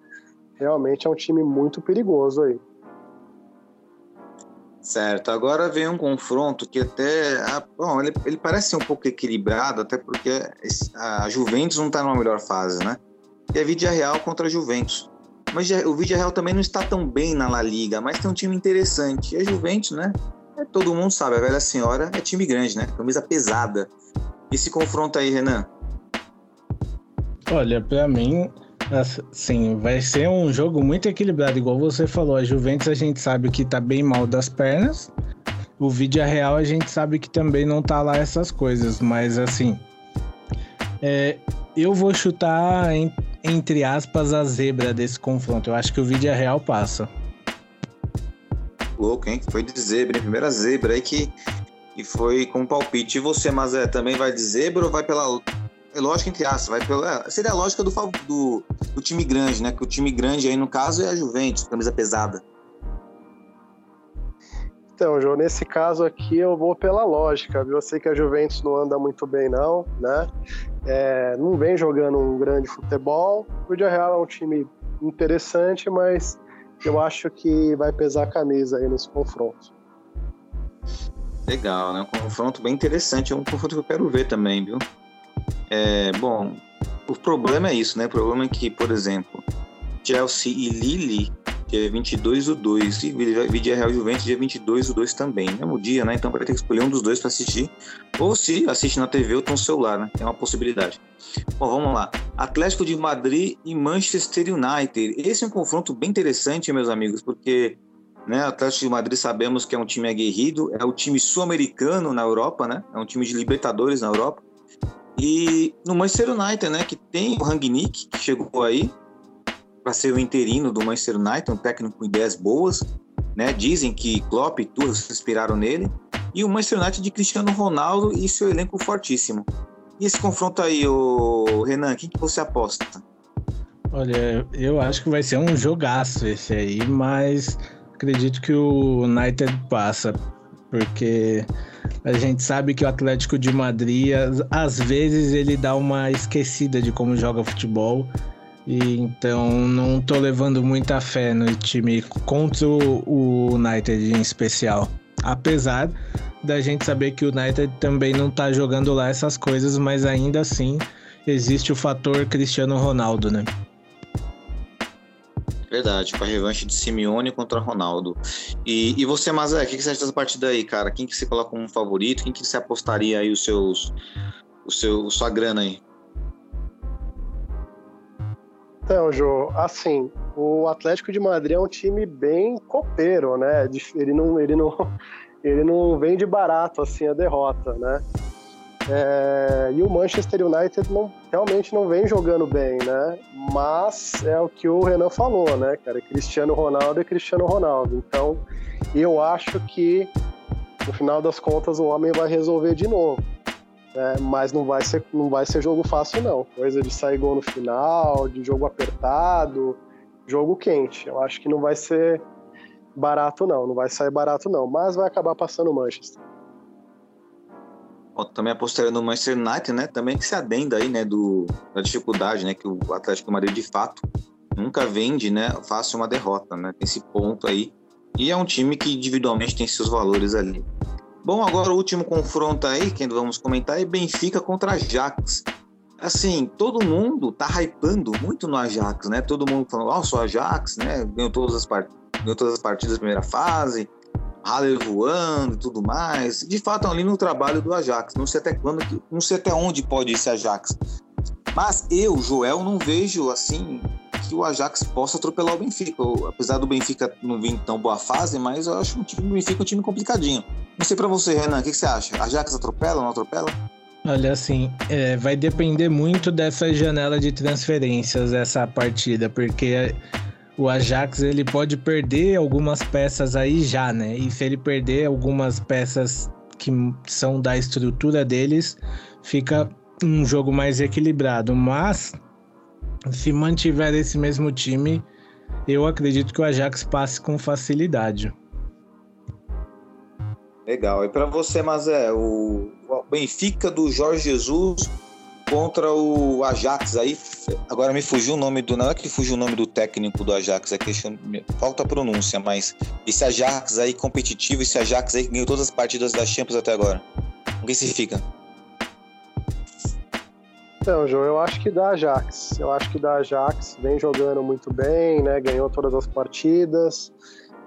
realmente é um time muito perigoso aí. Certo, agora vem um confronto que até. Ah, bom, ele, ele parece ser um pouco equilibrado, até porque a Juventus não está numa melhor fase, né? E é Vidia Real contra a Juventus. Mas o Vidia Real também não está tão bem na La Liga, mas tem um time interessante. E a Juventus, né? É, todo mundo sabe, a velha senhora é time grande, né? Camisa pesada. Esse confronto aí, Renan? Olha, para mim, Sim, vai ser um jogo muito equilibrado, igual você falou. A Juventus a gente sabe que tá bem mal das pernas. O vídeo real a gente sabe que também não tá lá essas coisas, mas assim. É, eu vou chutar em, entre aspas a zebra desse confronto. Eu acho que o vídeo real passa. Louco, hein? Foi de zebra, hein? Primeira zebra aí que, que foi com palpite. E você, Mazé, também vai de zebra ou vai pela é lógico entre aspas, vai pela. Seria a lógica do, do, do, time grande, né? Que o time grande aí, no caso, é a Juventus, camisa pesada. Então, João, nesse caso aqui eu vou pela lógica, viu? Eu sei que a Juventus não anda muito bem, não, né? É, não vem jogando um grande futebol. O Dia Real é um time interessante, mas eu acho que vai pesar a camisa aí nesse confronto. Legal, né? Um confronto bem interessante. É um confronto que eu quero ver também, viu? É, bom, o problema é isso, né? O problema é que, por exemplo, Chelsea e Lille dia 22 do 2. E Vídeo Real Juventus, dia 22 do 2 também. Mesmo dia, né? Então vai ter que escolher um dos dois para assistir. Ou se assiste na TV ou tá no celular, né? É uma possibilidade. Bom, vamos lá. Atlético de Madrid e Manchester United. Esse é um confronto bem interessante, meus amigos, porque né, Atlético de Madrid sabemos que é um time aguerrido, é o time sul-americano na Europa, né? É um time de Libertadores na Europa. E no Manchester United, né, que tem o Rangnick, que chegou aí para ser o interino do Manchester United, um técnico com ideias boas, né? Dizem que Klopp e Tuchel se inspiraram nele. E o Manchester United de Cristiano Ronaldo e seu elenco fortíssimo. E esse confronto aí, o Renan, quem que você aposta? Olha, eu acho que vai ser um jogaço esse aí, mas acredito que o United passa, porque a gente sabe que o Atlético de Madrid, às vezes, ele dá uma esquecida de como joga futebol. E então não tô levando muita fé no time contra o United em especial. Apesar da gente saber que o United também não tá jogando lá essas coisas, mas ainda assim existe o fator Cristiano Ronaldo, né? Verdade, com a revanche de Simeone contra Ronaldo. E, e você, Mazé, o que, que você acha dessa partida aí, cara? Quem que você coloca como favorito? Quem que você apostaria aí os seus, o seu, sua grana aí? Então, Jô, assim, o Atlético de Madrid é um time bem copeiro, né? Ele não, ele não, ele não vem de barato assim a derrota, né? É, e o Manchester United não, realmente não vem jogando bem, né? Mas é o que o Renan falou, né, cara? Cristiano Ronaldo é Cristiano Ronaldo. Então, eu acho que no final das contas o homem vai resolver de novo. É, mas não vai, ser, não vai ser jogo fácil, não. Coisa de sair gol no final, de jogo apertado, jogo quente. Eu acho que não vai ser barato, não. Não vai sair barato, não. Mas vai acabar passando o Manchester. Também apostaria no Manchester United, né? Também que se adenda aí, né? Do, da dificuldade, né? Que o Atlético Madrid, de fato, nunca vende, né? Fácil uma derrota, né? Tem esse ponto aí. E é um time que individualmente tem seus valores ali. Bom, agora o último confronto aí, que vamos comentar, é Benfica contra Ajax. Assim, todo mundo tá hypando muito no Ajax, né? Todo mundo falando, ó, oh, o Ajax, né? Ganhou todas as, part... Ganhou todas as partidas da primeira fase, Haller voando e tudo mais. De fato, ali no trabalho do Ajax. Não sei até quando, não sei até onde pode ir esse Ajax. Mas eu, Joel, não vejo assim que o Ajax possa atropelar o Benfica. Apesar do Benfica não vir em tão boa fase, mas eu acho um time, o Benfica um time complicadinho. Não sei para você, Renan, o que, que, você acha? Ajax atropela ou não atropela? Olha, assim, é, vai depender muito dessa janela de transferências, essa partida, porque o Ajax ele pode perder algumas peças aí já, né? E se ele perder algumas peças que são da estrutura deles, fica um jogo mais equilibrado. Mas se mantiver esse mesmo time, eu acredito que o Ajax passe com facilidade. Legal. E para você, Mazé, o Benfica do Jorge Jesus contra o Ajax aí. Agora me fugiu o nome do. Não é que fugiu o nome do técnico do Ajax, é que falta a pronúncia, mas esse Ajax aí competitivo, esse Ajax aí que ganhou todas as partidas da Champions até agora. O que se fica? Então, João, eu acho que dá Ajax. Eu acho que dá Ajax, vem jogando muito bem, né? Ganhou todas as partidas.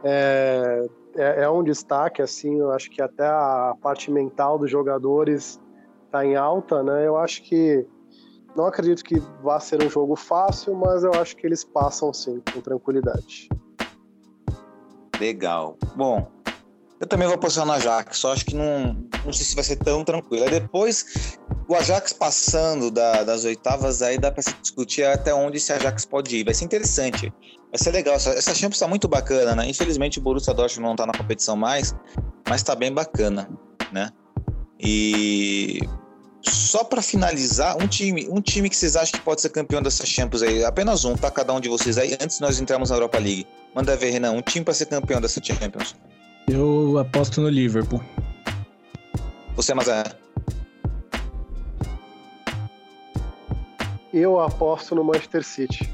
É, é, é um destaque, assim, eu acho que até a parte mental dos jogadores está em alta, né? Eu acho que não acredito que vá ser um jogo fácil, mas eu acho que eles passam sim, com tranquilidade. Legal. Bom, eu também vou apostar no Ajax, só acho que não, não sei se vai ser tão tranquilo. Aí depois, o Ajax passando da, das oitavas, aí dá para se discutir até onde esse Ajax pode ir. Vai ser interessante. Vai ser legal. Essa, essa Champions está muito bacana, né? Infelizmente o Borussia Dortmund não está na competição mais, mas está bem bacana, né? E só para finalizar, um time, um time que vocês acham que pode ser campeão dessa Champions aí, apenas um, tá? Cada um de vocês aí, antes de nós entrarmos na Europa League. Manda ver, Renan, um time para ser campeão dessa Champions. Eu aposto no Liverpool. Você, Mazé? Eu aposto no Manchester City.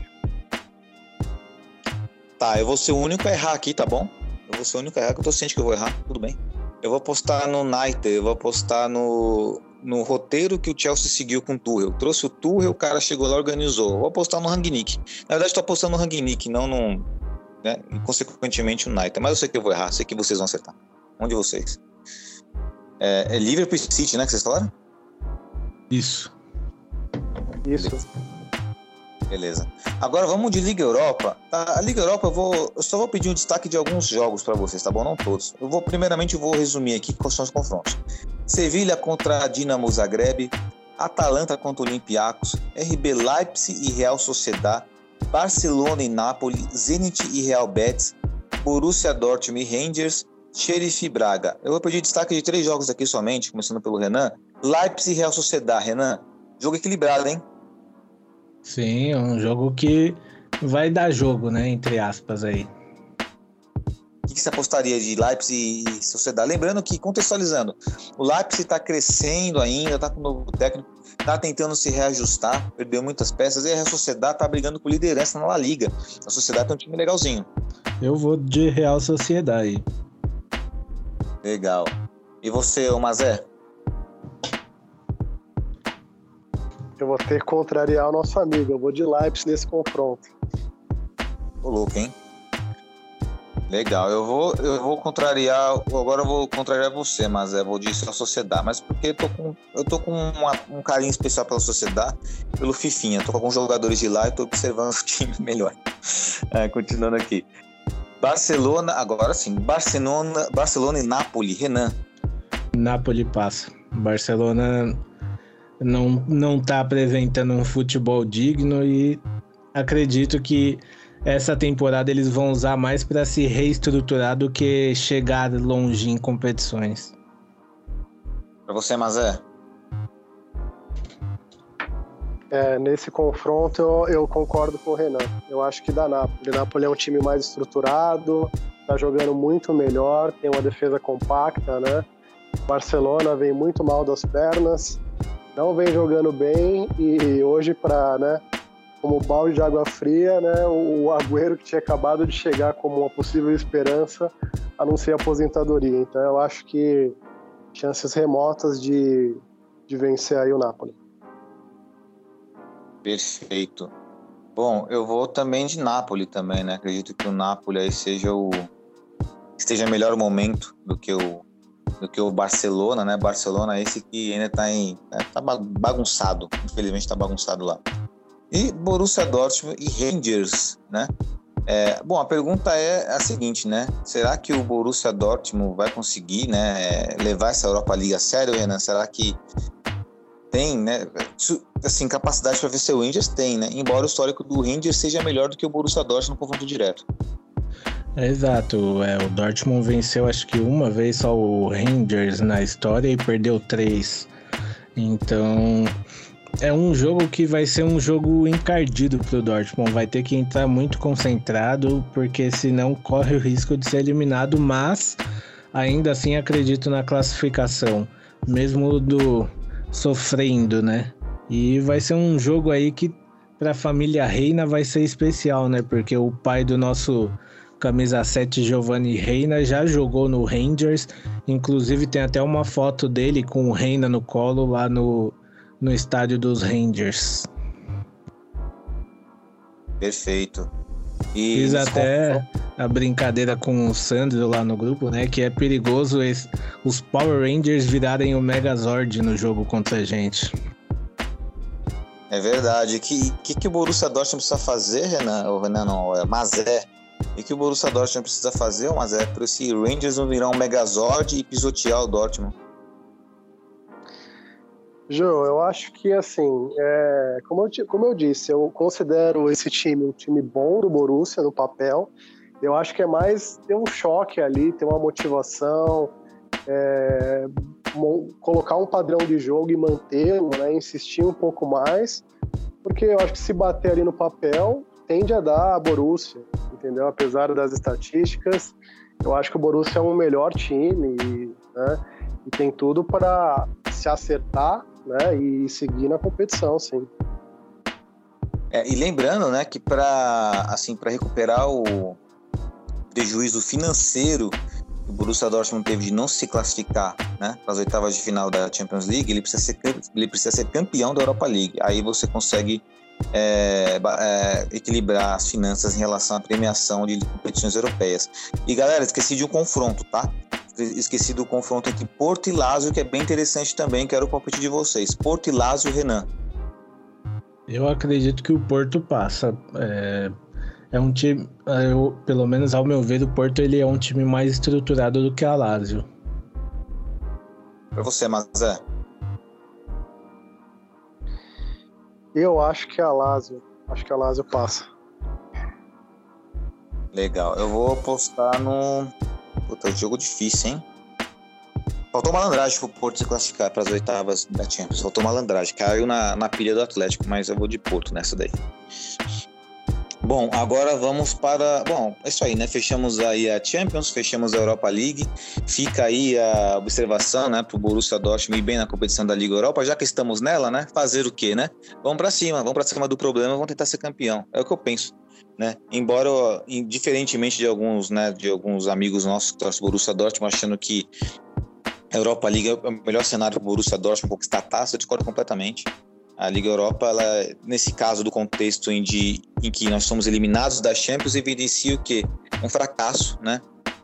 Tá, eu vou ser o único a errar aqui, tá bom? Eu vou ser o único a errar, que eu tô ciente que eu vou errar, tudo bem. Eu vou apostar no United, eu vou apostar no, no roteiro que o Chelsea seguiu com o Tuchel. Trouxe o Tuchel, o cara chegou lá organizou. Vou apostar no Rangnick. Na verdade, estou apostando no Rangnick, não no, né? E consequentemente o United. Mas eu sei que eu vou errar, sei que vocês vão acertar. Um de vocês. É, é Liverpool City, né? Que vocês falaram? Isso. Isso. Beleza. Agora vamos de Liga Europa. A Liga Europa eu vou, eu só vou pedir um destaque de alguns jogos para vocês, tá bom? Não todos. Eu vou primeiramente eu vou resumir aqui quais são os confrontos. Sevilha contra Dinamo Zagreb, Atalanta contra Olympiacos, RB Leipzig e Real Sociedad, Barcelona e Napoli, Zenit e Real Betis, Borussia Dortmund e Rangers, Sheriff e Braga. Eu vou pedir destaque de três jogos aqui somente, começando pelo Renan. Leipzig e Real Sociedad. Renan, jogo equilibrado, hein? Sim, é um jogo que vai dar jogo, né? Entre aspas aí. O que, você apostaria de Leipzig e Sociedade? Lembrando que, contextualizando, o Leipzig está crescendo ainda, está com um novo técnico, está tentando se reajustar, perdeu muitas peças, e a Sociedade está brigando por liderança na La Liga. A Sociedade tem um time legalzinho. Eu vou de Real Sociedade. Legal. E você, ô Mazé? Eu vou ter que contrariar o nosso amigo. Eu vou de Leipzig nesse confronto. Ô louco, hein? Legal, eu vou, eu vou contrariar, agora eu vou contrariar você, mas é, vou dizer a sociedade, mas porque eu tô com, eu tô com uma, um carinho especial pela sociedade, pelo Fifinha, tô com alguns jogadores de lá e tô observando o time melhor. É, continuando aqui. Barcelona, agora sim, Barcelona, Barcelona e Napoli, Renan. Napoli passa. Barcelona não, não tá apresentando um futebol digno e acredito que essa temporada eles vão usar mais para se reestruturar do que chegar longe em competições. Para você, Mazé? É, nesse confronto eu, eu, concordo com o Renan. Eu acho que dá Napoli. O Napoli é um time mais estruturado, tá jogando muito melhor, tem uma defesa compacta, né? Barcelona vem muito mal das pernas, não vem jogando bem e hoje para, né, como balde de água fria, né? O Agüero que tinha acabado de chegar como uma possível esperança anuncia aposentadoria. Então eu acho que chances remotas de, de vencer aí o Napoli. Perfeito. Bom, eu vou também de Napoli também, né? Acredito que o Napoli aí seja o esteja melhor momento do que o do que o Barcelona, né? Barcelona esse que ainda tá em né? tá bagunçado, infelizmente tá bagunçado lá. E Borussia Dortmund e Rangers, né? É, bom, a pergunta é a seguinte, né? Será que o Borussia Dortmund vai conseguir, né, levar essa Europa League a sério, Renan? Será que tem, né? Assim, capacidade para vencer o Rangers tem, né? Embora o histórico do Rangers seja melhor do que o Borussia Dortmund no confronto direto. Exato, é, o Dortmund venceu acho que uma vez só o Rangers na história e perdeu três. Então é um jogo que vai ser um jogo encardido pro Dortmund. Vai ter que entrar muito concentrado, porque senão corre o risco de ser eliminado, mas ainda assim acredito na classificação, mesmo do sofrendo, né? E vai ser um jogo aí que para a família Reina vai ser especial, né? Porque o pai do nosso camisa 7 Giovanni Reina já jogou no Rangers, inclusive tem até uma foto dele com o Reina no colo lá no no estádio dos Rangers. Perfeito. E Fiz até a brincadeira com o Sandro lá no grupo, né? Que é perigoso esse, os Power Rangers virarem o Megazord no jogo contra a gente. É verdade. O que, que, que o Borussia Dortmund precisa fazer, Renan? Ou Renan não, é Mazé. E que o Borussia Dortmund precisa fazer, Mazé, para esse Rangers não virar um Megazord e pisotear o Dortmund? Joe, eu acho que assim, é, como, eu, como eu disse, eu considero esse time um time bom do Borussia no papel. Eu acho que é mais ter um choque ali, ter uma motivação, é, colocar um padrão de jogo e mantê-lo, né, insistir um pouco mais, porque eu acho que se bater ali no papel tende a dar a Borussia, entendeu? Apesar das estatísticas, eu acho que o Borussia é um melhor time e, né, e tem tudo para se acertar né, e seguir na competição, sim. É, e lembrando, né, que para assim recuperar o prejuízo financeiro que o Borussia Dortmund teve de não se classificar, né, para as oitavas de final da Champions League, ele precisa ser ele precisa ser campeão da Europa League. Aí você consegue é, é, equilibrar as finanças em relação à premiação de competições europeias. E galera, esqueci de um confronto, tá? Esqueci do confronto entre Porto e Lazio, que é bem interessante também, quero o palpite de vocês. Porto e Lazio, Renan. Eu acredito que o Porto passa. É, é um time, eu, pelo menos ao meu ver, o Porto ele é um time mais estruturado do que a Lazio. Para você, Mazé. Eu acho que a Lazio, acho que a Lazio passa. Legal. Eu vou apostar no Puta, jogo difícil, hein? Faltou malandragem pro Porto se classificar para as oitavas da Champions. Faltou malandragem. Caiu na, na pilha do Atlético, mas eu vou de Porto nessa daí. Bom, agora vamos para. Bom, é isso aí, né? Fechamos aí a Champions, fechamos a Europa League. Fica aí a observação, né, para o Borussia Dortmund ir bem na competição da Liga Europa. Já que estamos nela, né? Fazer o quê, né? Vamos para cima, vamos para cima do problema, vamos tentar ser campeão. É o que eu penso. Né? Embora, diferentemente de alguns, né, de alguns amigos nossos que torcem Borussia Dortmund achando que a Europa League é o melhor cenário para o Borussia Dortmund conquistar a taça, eu discordo completamente. A Liga Europa, ela, nesse caso do contexto em, de, em que nós somos eliminados da Champions, evidencia o quê? Um fracasso, né?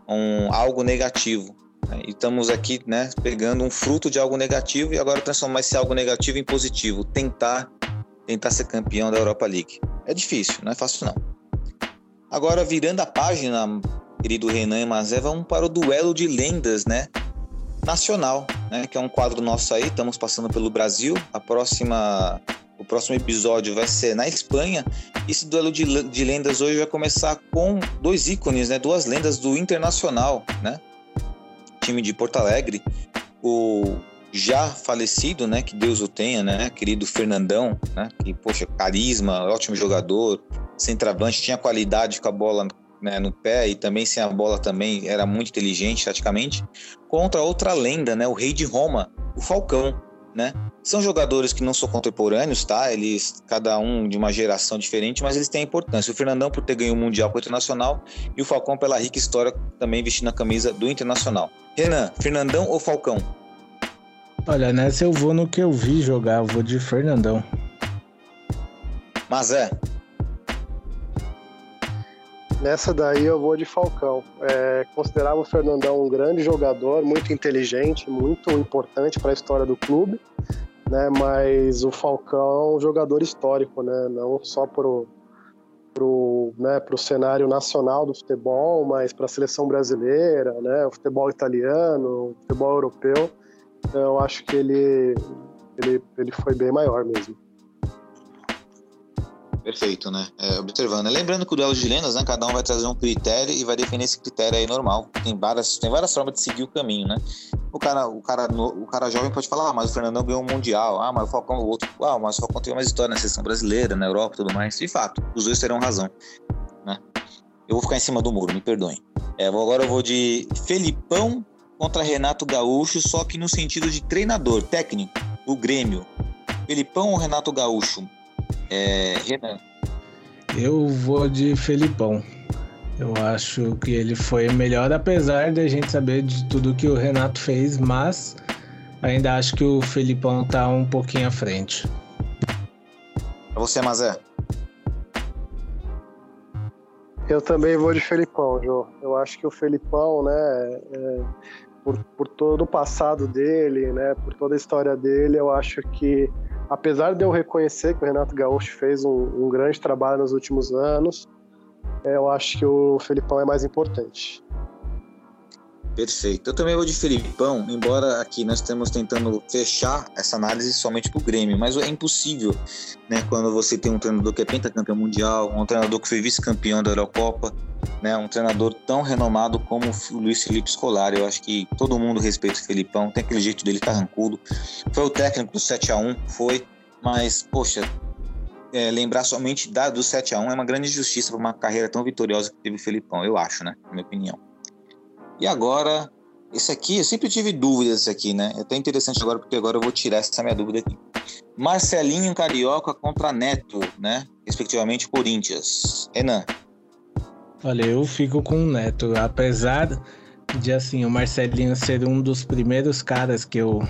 Um, algo negativo. Né? E estamos aqui né, pegando um fruto de algo negativo e agora transformar esse algo negativo em positivo. Tentar, tentar ser campeão da Europa League. É difícil, não é fácil não. Agora, virando a página, querido Renan e Mazé, vamos para o duelo de lendas, né? Nacional, né? Que é um quadro nosso aí, estamos passando pelo Brasil. A próxima, o próximo episódio vai ser na Espanha. Esse duelo de, de lendas hoje vai começar com dois ícones, né? Duas lendas do Internacional, né? Time de Porto Alegre, o já falecido, né? Que Deus o tenha, né? Querido Fernandão, né? Que poxa, carisma, ótimo jogador, centroavante, tinha qualidade com a bola né, no pé e também sem a bola também era muito inteligente taticamente, contra outra lenda, né, o rei de Roma, o Falcão, né? São jogadores que não são contemporâneos, tá? Eles cada um de uma geração diferente, mas eles têm importância. O Fernandão por ter ganho o mundial com o Internacional e o Falcão pela rica história também vestindo a camisa do Internacional. Renan, Fernandão ou Falcão? Olha, nessa eu vou no que eu vi jogar, eu vou de Fernandão. Mas é, Nessa daí eu vou de Falcão. É, considerava o Fernandão um grande jogador, muito inteligente, muito importante para a história do clube, né? Mas o Falcão é um jogador histórico, né? Não só pro pro, né, pro cenário nacional do futebol, mas para a seleção brasileira, né? O futebol italiano, o futebol europeu. Então, eu acho que ele ele, ele foi bem maior mesmo. Perfeito, né? É, observando. Lembrando que o duelo de lendas, né? Cada um vai trazer um critério e vai defender esse critério aí normal. Tem várias, tem várias formas de seguir o caminho, né? O cara, o cara, o cara jovem pode falar, ah, mas o Fernandão ganhou um Mundial, ah, mas o Falcão o outro, ah, mas o Falcão tem mais história na seleção brasileira, na Europa tudo mais. De fato, os dois terão razão, né? Eu vou ficar em cima do muro, me perdoem. É, agora eu vou de Felipão contra Renato Gaúcho, só que no sentido de treinador, técnico, o Grêmio. Felipão ou Renato Gaúcho? É, Renan. Eu vou de Felipão. Eu acho que ele foi melhor, apesar da gente saber de tudo que o Renato fez, mas ainda acho que o Felipão tá um pouquinho à frente. Pra você, Mazé. Eu também vou de Felipão, Jô. Eu acho que o Felipão, né, é, por, por todo o passado dele, né, por toda a história dele, eu acho que apesar de eu reconhecer que o Renato Gaúcho fez um, um grande trabalho nos últimos anos, é, eu acho que o Felipão é mais importante. Perfeito. Eu também vou de Felipão, embora aqui nós estamos tentando fechar essa análise somente para o Grêmio, mas é impossível, né? Quando você tem um treinador que é pentacampeão mundial, um treinador que foi vice-campeão da Eurocopa, né? Um treinador tão renomado como o Luiz Felipe Scolari. Eu acho que todo mundo respeita o Felipão, tem aquele jeito dele carrancudo. Foi o técnico do 7 a 1 foi, mas, poxa, é, lembrar somente da, do 7 a 1 é uma grande injustiça para uma carreira tão vitoriosa que teve o Felipão, eu acho, né? Na minha opinião. E agora, esse aqui, eu sempre tive dúvidas aqui, né? É até interessante agora, porque agora eu vou tirar essa minha dúvida aqui. Marcelinho Carioca contra Neto, né? Respectivamente, Corinthians. Renan. Olha, eu fico com o Neto. Apesar de, assim, o Marcelinho ser um dos primeiros caras que eu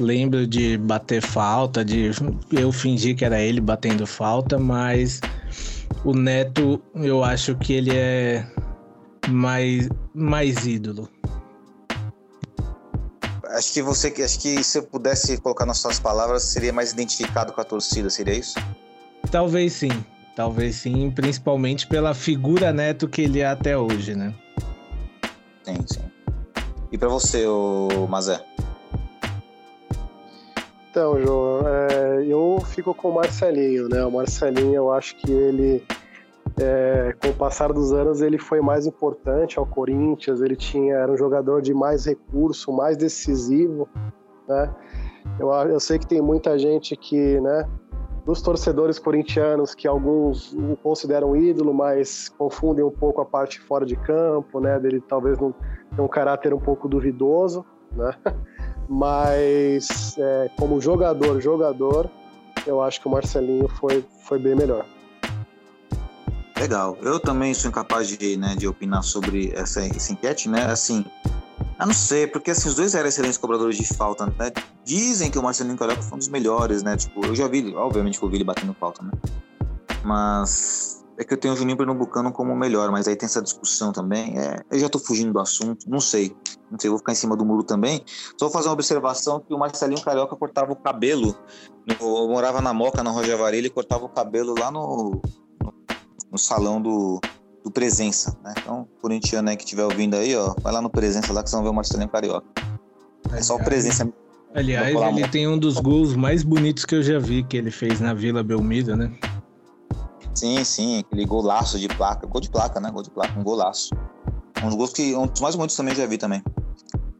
lembro de bater falta, de eu fingir que era ele batendo falta, mas o Neto, eu acho que ele é mais, mais ídolo. Acho que você, acho que se eu pudesse colocar nas suas palavras, seria mais identificado com a torcida, seria isso? Talvez sim, talvez sim, principalmente pela figura Neto que ele é até hoje, né? Sim, sim. E para você, o Mazé? Então, João, é, eu fico com o Marcelinho, né? O Marcelinho, eu acho que ele, é, com o passar dos anos, ele foi mais importante ao Corinthians. Ele tinha, era um jogador de mais recurso, mais decisivo, né? Eu, eu sei que tem muita gente que, né? Dos torcedores corintianos, que alguns o consideram ídolo, mas confundem um pouco a parte fora de campo, né? Dele talvez não ter um caráter um pouco duvidoso, né? mas é, como jogador, jogador, eu acho que o Marcelinho foi, foi bem melhor. Legal. Eu também sou incapaz de, né, de opinar sobre essa, essa enquete, né? Assim, eu não sei, porque assim, os dois eram excelentes cobradores de falta, né? Dizem que o Marcelinho Carioca foi um dos melhores, né? Tipo, eu já vi, obviamente que eu vi ele batendo falta, né? Mas é que eu tenho o Juninho Pernambucano como o melhor, mas aí tem essa discussão também. É, eu já tô fugindo do assunto, não sei. Não sei, vou ficar em cima do muro também. Só vou fazer uma observação que o Marcelinho Carioca cortava o cabelo. No, eu morava na Moca, na Roger Varela, ele cortava o cabelo lá no, no, salão do, do Presença, né? Então, corintiano aí que estiver ouvindo aí, ó, vai lá no Presença lá que vocês vão ver o Marcelinho Carioca. É só o Presença. Aliás, ele tem um dos gols mais bonitos que eu já vi que ele fez na Vila Belmiro, né? Sim, sim, aquele golaço de placa. Gol de placa, né? Gol de placa, um golaço. Um dos gols que. Um dos mais bonitos também já vi também.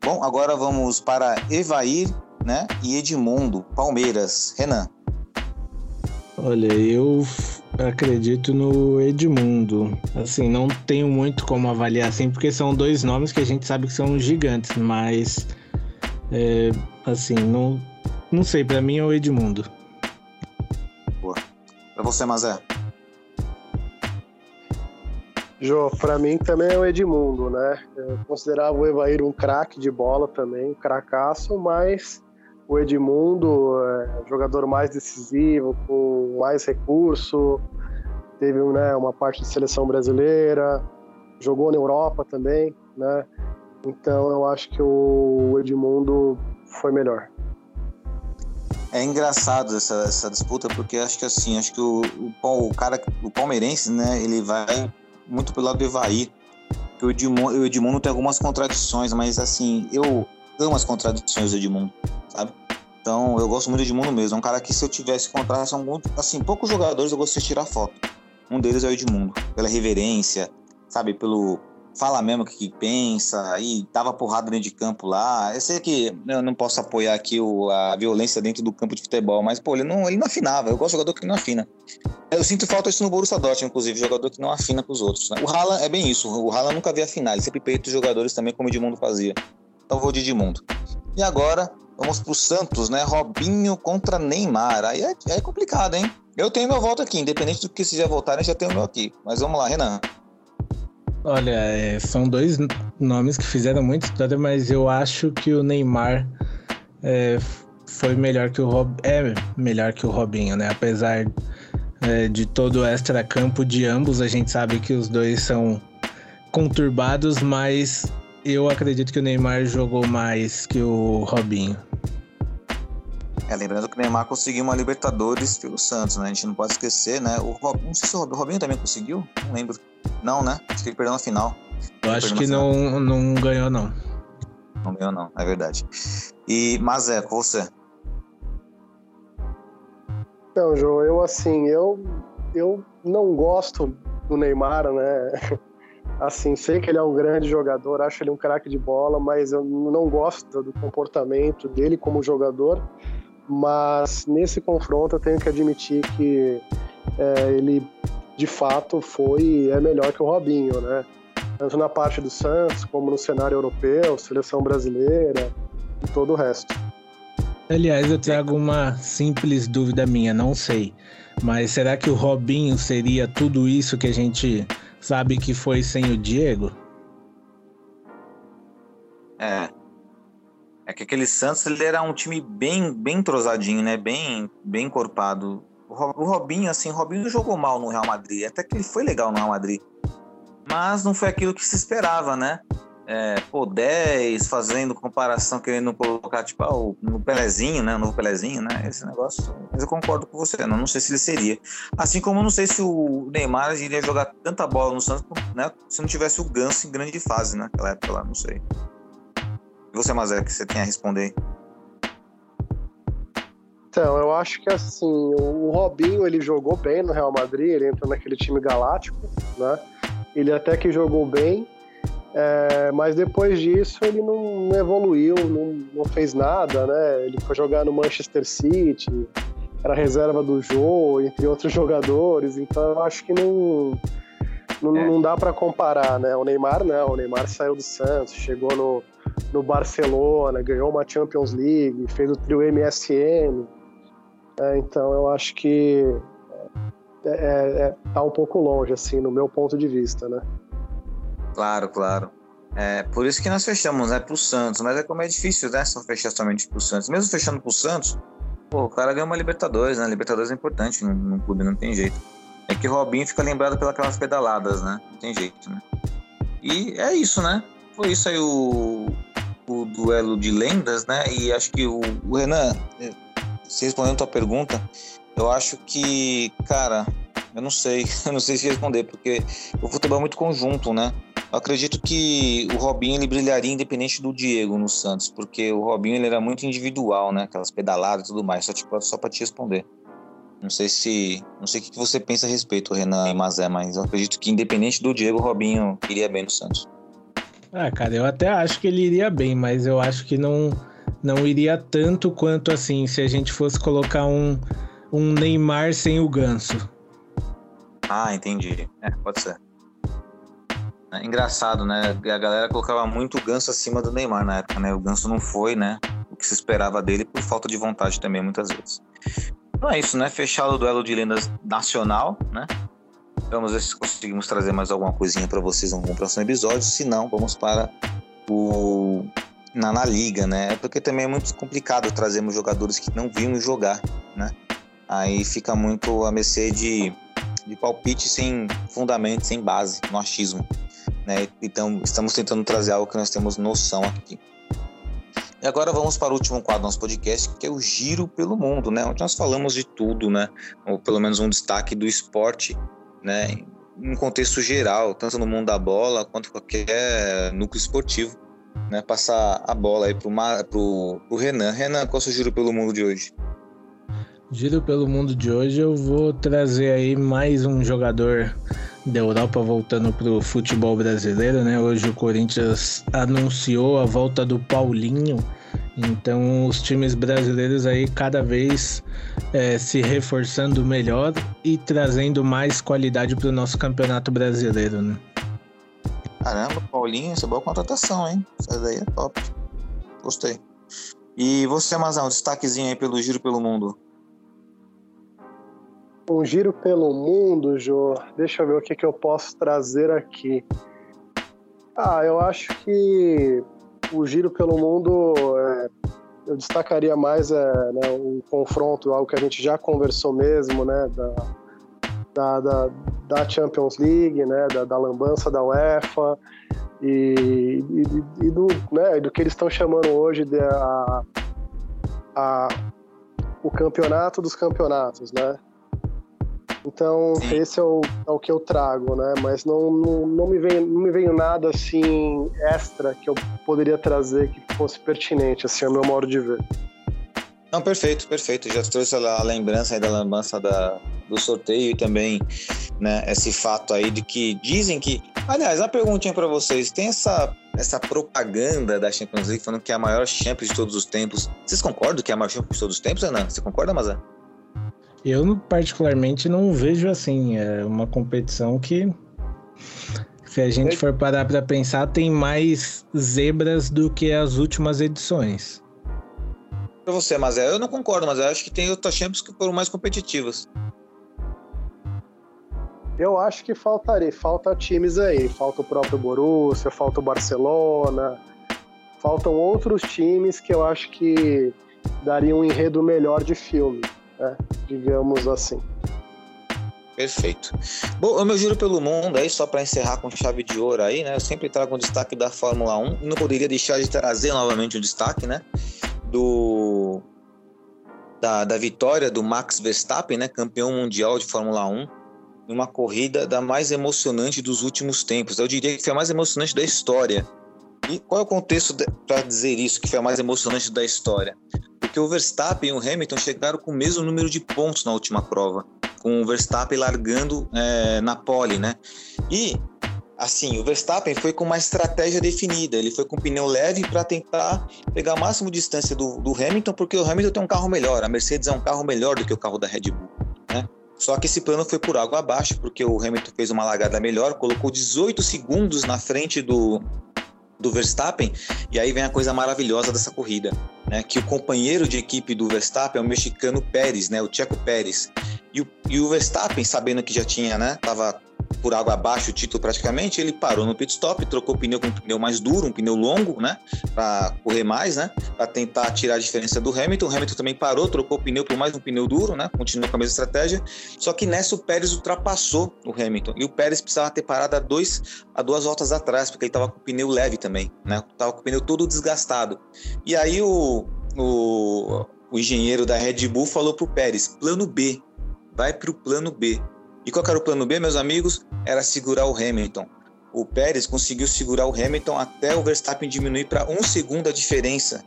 Bom, agora vamos para Evair, né? E Edmundo, Palmeiras. Renan. Olha, eu acredito no Edmundo. Assim, não tenho muito como avaliar assim, porque são dois nomes que a gente sabe que são gigantes, mas é, assim, não, não sei, para mim é o Edmundo. Boa. Pra você, Mazé. Jô, para mim também é o Edmundo, né? Eu considerava o Evair um craque de bola também, um cracaço, mas o Edmundo é jogador mais decisivo, com mais recurso, teve né, uma parte de seleção brasileira, jogou na Europa também, né? Então eu acho que o Edmundo foi melhor. É engraçado essa, essa disputa porque acho que assim, acho que o, o, o cara, o palmeirense, né, ele vai muito pelo lado do. Que o Edmundo, o Edmundo tem algumas contradições, mas assim, eu amo as contradições do Edmundo, sabe? Então, eu gosto muito do Edmundo mesmo. É um cara que, se eu tivesse contratação, algum, assim, poucos jogadores eu gostaria de tirar foto. Um deles é o Edmundo, pela reverência, sabe? Pelo, fala mesmo o que pensa, e dava porrada dentro de campo lá. Eu sei que eu não posso apoiar aqui o, a violência dentro do campo de futebol, mas, pô, ele não, ele não afinava. Eu gosto de jogador que não afina. Eu sinto falta disso no Borussia Dortmund, inclusive, jogador que não afina com os outros. Né? O Haaland é bem isso. O Haaland nunca via afinar, ele sempre peita os jogadores também, como o Edmundo fazia. Então vou de Edmundo. E agora, vamos pro Santos, né? Robinho contra Neymar. Aí é, é complicado, hein? Eu tenho meu voto aqui, independente do que se já votarem, já tenho o meu aqui. Mas vamos lá, Renan. Olha, é, são dois nomes que fizeram muita história, mas eu acho que o Neymar é, foi melhor que o Rob, é melhor que o Robinho, né? Apesar é, de todo o extra-campo de ambos, a gente sabe que os dois são conturbados, mas eu acredito que o Neymar jogou mais que o Robinho. É, lembrando que o Neymar conseguiu uma Libertadores pelo Santos, né? A gente não pode esquecer, né? O Robinho, não sei se o Robinho também conseguiu, não lembro. Não, né? Acho que ele perdeu na final. Eu acho que não, não ganhou, não. Não ganhou, não, é verdade. E, mas é, com você. Então, João, eu assim, eu, eu não gosto do Neymar, né? Assim, sei que ele é um grande jogador, acho ele um craque de bola, mas eu não gosto do comportamento dele como jogador mas nesse confronto eu tenho que admitir que é, ele de fato foi é melhor que o Robinho, né? Tanto na parte do Santos, como no cenário europeu, seleção brasileira e todo o resto. Aliás, eu trago uma simples dúvida minha, não sei. Mas será que o Robinho seria tudo isso que a gente sabe que foi sem o Diego? É. É que aquele Santos ele era um time bem, bem entrosadinho, né? Bem, bem encorpado. O Ro- o Robinho, assim, o Robinho jogou mal no Real Madrid. Até que ele foi legal no Real Madrid. Mas não foi aquilo que se esperava, né? É, pô, 10, fazendo comparação, querendo colocar, tipo, ah, o- no Pelezinho, né? O novo Pelezinho, né? Esse negócio. Mas eu concordo com você, não, não sei se ele seria. Assim como não sei se o Neymar iria jogar tanta bola no Santos, né? Se não tivesse o Ganso em grande fase né, naquela época lá, não sei. E você, Mazé, que você tem a responder? Então, eu acho que assim, o Robinho ele jogou bem no Real Madrid, ele entrou naquele time galáctico, né? Ele até que jogou bem, é, mas depois disso ele não, evoluiu, não, não fez nada, né? Ele foi jogar no Manchester City, era reserva do Jô, entre outros jogadores, então eu acho que não, não, É. não dá para comparar, né? O Neymar não, o Neymar saiu do Santos, chegou no, no Barcelona, ganhou uma Champions League, fez o trio MSN. É, então eu acho que é, é, é, tá um pouco longe, assim, no meu ponto de vista, né? Claro, claro. É, por isso que nós fechamos, né, pro Santos. Mas é como é difícil, né, só fechar somente pro Santos. Mesmo fechando pro Santos, pô, o cara ganhou uma Libertadores, né? Libertadores é importante no, no clube, não tem jeito. É que o Robinho fica lembrado pelas pedaladas, né? Não tem jeito, né? E é isso, né? Foi isso aí o, o duelo de lendas, né? E acho que o, o Renan, se respondendo a tua pergunta, eu acho que, cara, eu não sei, eu não sei se responder, porque o futebol é muito conjunto, né? Eu acredito que o Robinho ele brilharia independente do Diego no Santos, porque o Robinho ele era muito individual, né? Aquelas pedaladas e tudo mais, só, tipo, só para te responder. Não sei se. Não sei o que você pensa a respeito, Renan e Mazé, mas eu acredito que independente do Diego, o Robinho iria bem no Santos. Ah, cara, eu até acho que ele iria bem, mas eu acho que não, não iria tanto quanto assim, se a gente fosse colocar um, um Neymar sem o ganso. Ah, entendi. É, pode ser. É engraçado, né? A galera colocava muito o Ganso acima do Neymar na época, né? O Ganso não foi, né? O que se esperava dele por falta de vontade também, muitas vezes. Então é isso, né? Fechado o duelo de lendas nacional, né? Vamos ver se conseguimos trazer mais alguma coisinha para vocês no próximo episódio. Se não, vamos para o. Na, na liga, né? Porque também é muito complicado trazermos jogadores que não vimos jogar, né? Aí fica muito a mercê de, de palpite sem fundamento, sem base, no achismo. Né? Então, estamos tentando trazer algo que nós temos noção aqui. E agora vamos para o último quadro do nosso podcast, que é o Giro pelo Mundo, né? Onde nós falamos de tudo, né? Ou pelo menos um destaque do esporte, né? Em contexto geral, tanto no mundo da bola quanto qualquer núcleo esportivo. Né? Passar a bola aí para o Renan. Renan, qual é o seu Giro pelo Mundo de hoje? Giro pelo mundo de hoje, eu vou trazer aí mais um jogador da Europa voltando pro futebol brasileiro, né? Hoje o Corinthians anunciou a volta do Paulinho, então os times brasileiros aí cada vez é, se reforçando melhor e trazendo mais qualidade para o nosso campeonato brasileiro, né? Caramba, Paulinho, isso é boa contratação, hein? Essa daí é top. Gostei. E você, Mazão, um destaquezinho aí pelo Giro pelo Mundo. Um giro pelo mundo, Jô. Deixa eu ver o que, que eu posso trazer aqui. Ah, eu acho que o giro pelo mundo, é, eu destacaria mais é, né, um confronto, algo que a gente já conversou mesmo, né, da, da, da, Champions League, né, da, da lambança da UEFA e, e, e do, né, do que eles estão chamando hoje de a, a, o campeonato dos campeonatos, né? Então, Sim. esse é o, é o que eu trago, né? Mas não, não, não, me veio, não me veio nada assim extra que eu poderia trazer que fosse pertinente, assim, ao meu modo de ver. Não, perfeito, perfeito. Já trouxe a a lembrança aí da lambança da, do sorteio e também né, esse fato aí de que dizem que. Aliás, uma perguntinha para vocês: tem essa, essa propaganda da Champions League falando que é a maior Champions de todos os tempos. Vocês concordam que é a maior Champions de todos os tempos, Renan? Você concorda, Mazé? Eu, particularmente, não vejo assim. É uma competição que, se a gente for parar para pensar, tem mais zebras do que as últimas edições. Pra você, Mazé, eu não concordo, mas eu acho que tem outras Champions que foram mais competitivas. Eu acho que faltaria, falta times aí, falta o próprio Borussia, falta o Barcelona, faltam outros times que eu acho que dariam um enredo melhor de filme, né? digamos assim. Perfeito. Bom, o meu giro pelo mundo aí, só para encerrar com chave de ouro aí, né? Eu sempre trago um destaque da Fórmula 1. Não poderia deixar de trazer novamente um destaque, né? Do da, da vitória do Max Verstappen, né? Campeão mundial de Fórmula 1 uma corrida da mais emocionante dos últimos tempos. Eu diria que foi a mais emocionante da história. E qual é o contexto para dizer isso, que foi a mais emocionante da história? Porque o Verstappen e o Hamilton chegaram com o mesmo número de pontos na última prova com o Verstappen largando é, na pole, né? E assim, o Verstappen foi com uma estratégia definida. Ele foi com pneu leve para tentar pegar a máxima distância do, do, Hamilton, porque o Hamilton tem um carro melhor. A Mercedes é um carro melhor do que o carro da Red Bull, né? Só que esse plano foi por água abaixo, porque o Hamilton fez uma largada melhor, colocou 18 segundos na frente do, do Verstappen, e aí vem a coisa maravilhosa dessa corrida, né? Que o companheiro de equipe do Verstappen é o mexicano Pérez, né? O Checo Pérez. E o, e o Verstappen, sabendo que já tinha, né? Tava por água abaixo o título praticamente, ele parou no pit stop, trocou o pneu com um pneu mais duro, um pneu longo, né, para correr mais, né, para tentar tirar a diferença do Hamilton. O Hamilton também parou, trocou o pneu por mais um pneu duro, né, continuou com a mesma estratégia. Só que nessa o Pérez ultrapassou o Hamilton e o Pérez precisava ter parado a, dois, a duas voltas atrás, porque ele estava com o pneu leve também, né, tava com o pneu todo desgastado. E aí o, o, o engenheiro da Red Bull falou pro Pérez: plano B, vai para o plano B. E qual era o plano B, meus amigos? Era segurar o Hamilton. O Pérez conseguiu segurar o Hamilton até o Verstappen diminuir para um segundo a diferença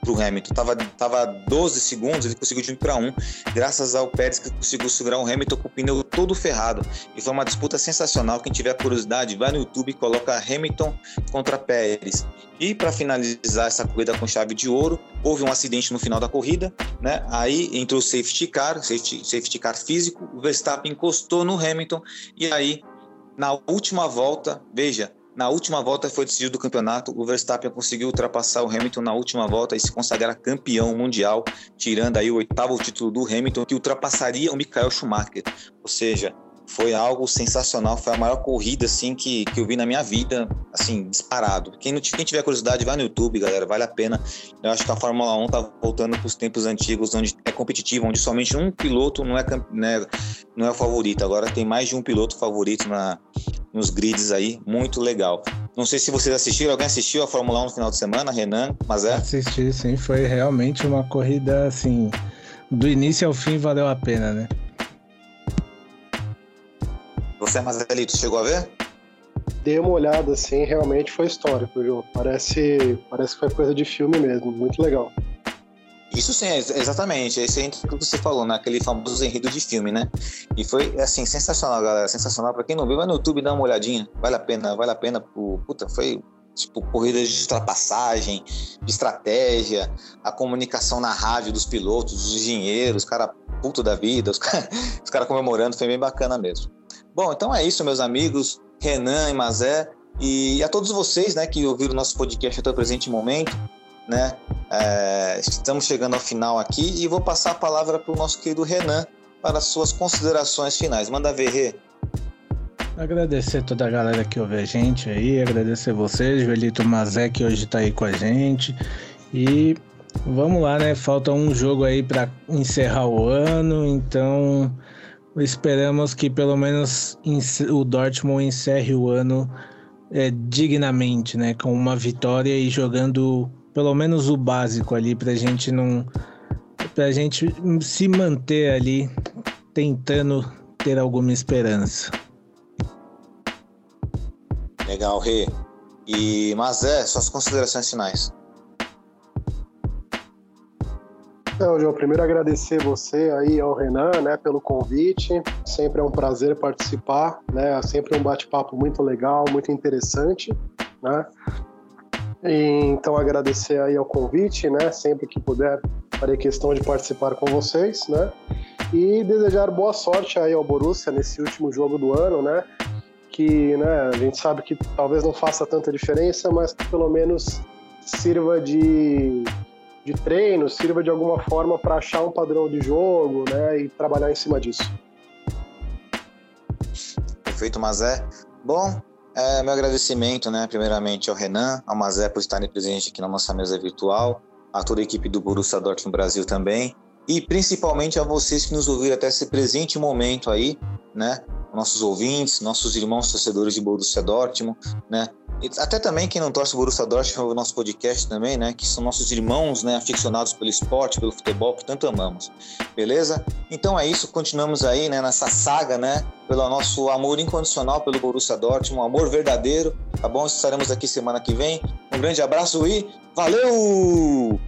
para o Hamilton. Tava, tava 12 segundos, ele conseguiu diminuir para um, graças ao Pérez que conseguiu segurar o Hamilton com o pneu todo ferrado. E foi uma disputa sensacional. Quem tiver curiosidade, vai no YouTube e coloca Hamilton contra Pérez. E para finalizar essa corrida com chave de ouro, houve um acidente no final da corrida, né? Aí entrou o safety car, safety, safety car físico, o Verstappen encostou no Hamilton e aí na última volta, veja, na última volta foi decidido o campeonato, o Verstappen conseguiu ultrapassar o Hamilton na última volta e se consagrar campeão mundial, tirando aí o oitavo título do Hamilton, que ultrapassaria o Michael Schumacher. Ou seja, foi algo sensacional, foi a maior corrida assim que, que eu vi na minha vida, assim, disparado. Quem, não, quem tiver curiosidade, vai no YouTube, galera, vale a pena. Eu acho que a Fórmula 1 tá voltando para os tempos antigos, onde é competitivo, onde somente um piloto não é, né, não é o favorito. Agora tem mais de um piloto favorito na, nos grids aí, muito legal. Não sei se vocês assistiram, alguém assistiu a Fórmula 1 no final de semana, Renan, mas é? Assisti, sim, foi realmente uma corrida assim, do início ao fim valeu a pena, né? Você, Mazelito, chegou a ver? Dei uma olhada, assim, realmente foi histórico, João. Parece, parece que foi coisa de filme mesmo, muito legal. Isso sim, exatamente. Esse é o que você falou, né? Aquele famoso enredo de filme, né? E foi, assim, sensacional, galera. Sensacional. Pra quem não viu, vai no YouTube dá uma olhadinha. Vale a pena, vale a pena. Puta, foi, tipo, corridas de ultrapassagem, de estratégia, a comunicação na rádio dos pilotos, dos engenheiros, os caras puto da vida, os caras cara comemorando, foi bem bacana mesmo. Bom, então é isso, meus amigos, Renan e Mazé, e a todos vocês, né, que ouviram o nosso podcast até o presente momento, né, é, estamos chegando ao final aqui e vou passar a palavra para o nosso querido Renan para as suas considerações finais. Manda ver, Rê. Agradecer toda a galera que ouve a gente aí, agradecer vocês, Joelito Mazé que hoje está aí com a gente e vamos lá, né? Falta um jogo aí para encerrar o ano, então Esperamos que pelo menos o Dortmund encerre o ano é, dignamente, né? Com uma vitória e jogando pelo menos o básico ali pra gente não. pra gente se manter ali tentando ter alguma esperança. Legal, Rê. E Mazé, suas considerações finais. Então, João, primeiro agradecer você aí ao Renan, né, pelo convite. Sempre é um prazer participar, né? É sempre um bate-papo muito legal, muito interessante, né? E, então agradecer aí ao convite, né? Sempre que puder, farei questão de participar com vocês, né? E desejar boa sorte aí ao Borussia nesse último jogo do ano, né? Que, né, a gente sabe que talvez não faça tanta diferença, mas que pelo menos sirva de de treino sirva de alguma forma para achar um padrão de jogo né, e trabalhar em cima disso. Perfeito, Mazé. Bom, É, meu agradecimento, né, primeiramente ao Renan, ao Mazé por estarem presentes aqui na nossa mesa virtual, a toda a equipe do Borussia Dortmund Brasil também, e principalmente a vocês que nos ouviram até esse presente momento aí, né, nossos ouvintes, nossos irmãos torcedores de Borussia Dortmund, né, até também quem não torce o Borussia Dortmund, o nosso podcast também, né? Que são nossos irmãos, né? Aficionados pelo esporte, pelo futebol, que tanto amamos. Beleza? Então é isso, continuamos aí, né? Nessa saga, né? Pelo nosso amor incondicional pelo Borussia Dortmund, um amor verdadeiro, tá bom? Estaremos aqui semana que vem. Um grande abraço e valeu!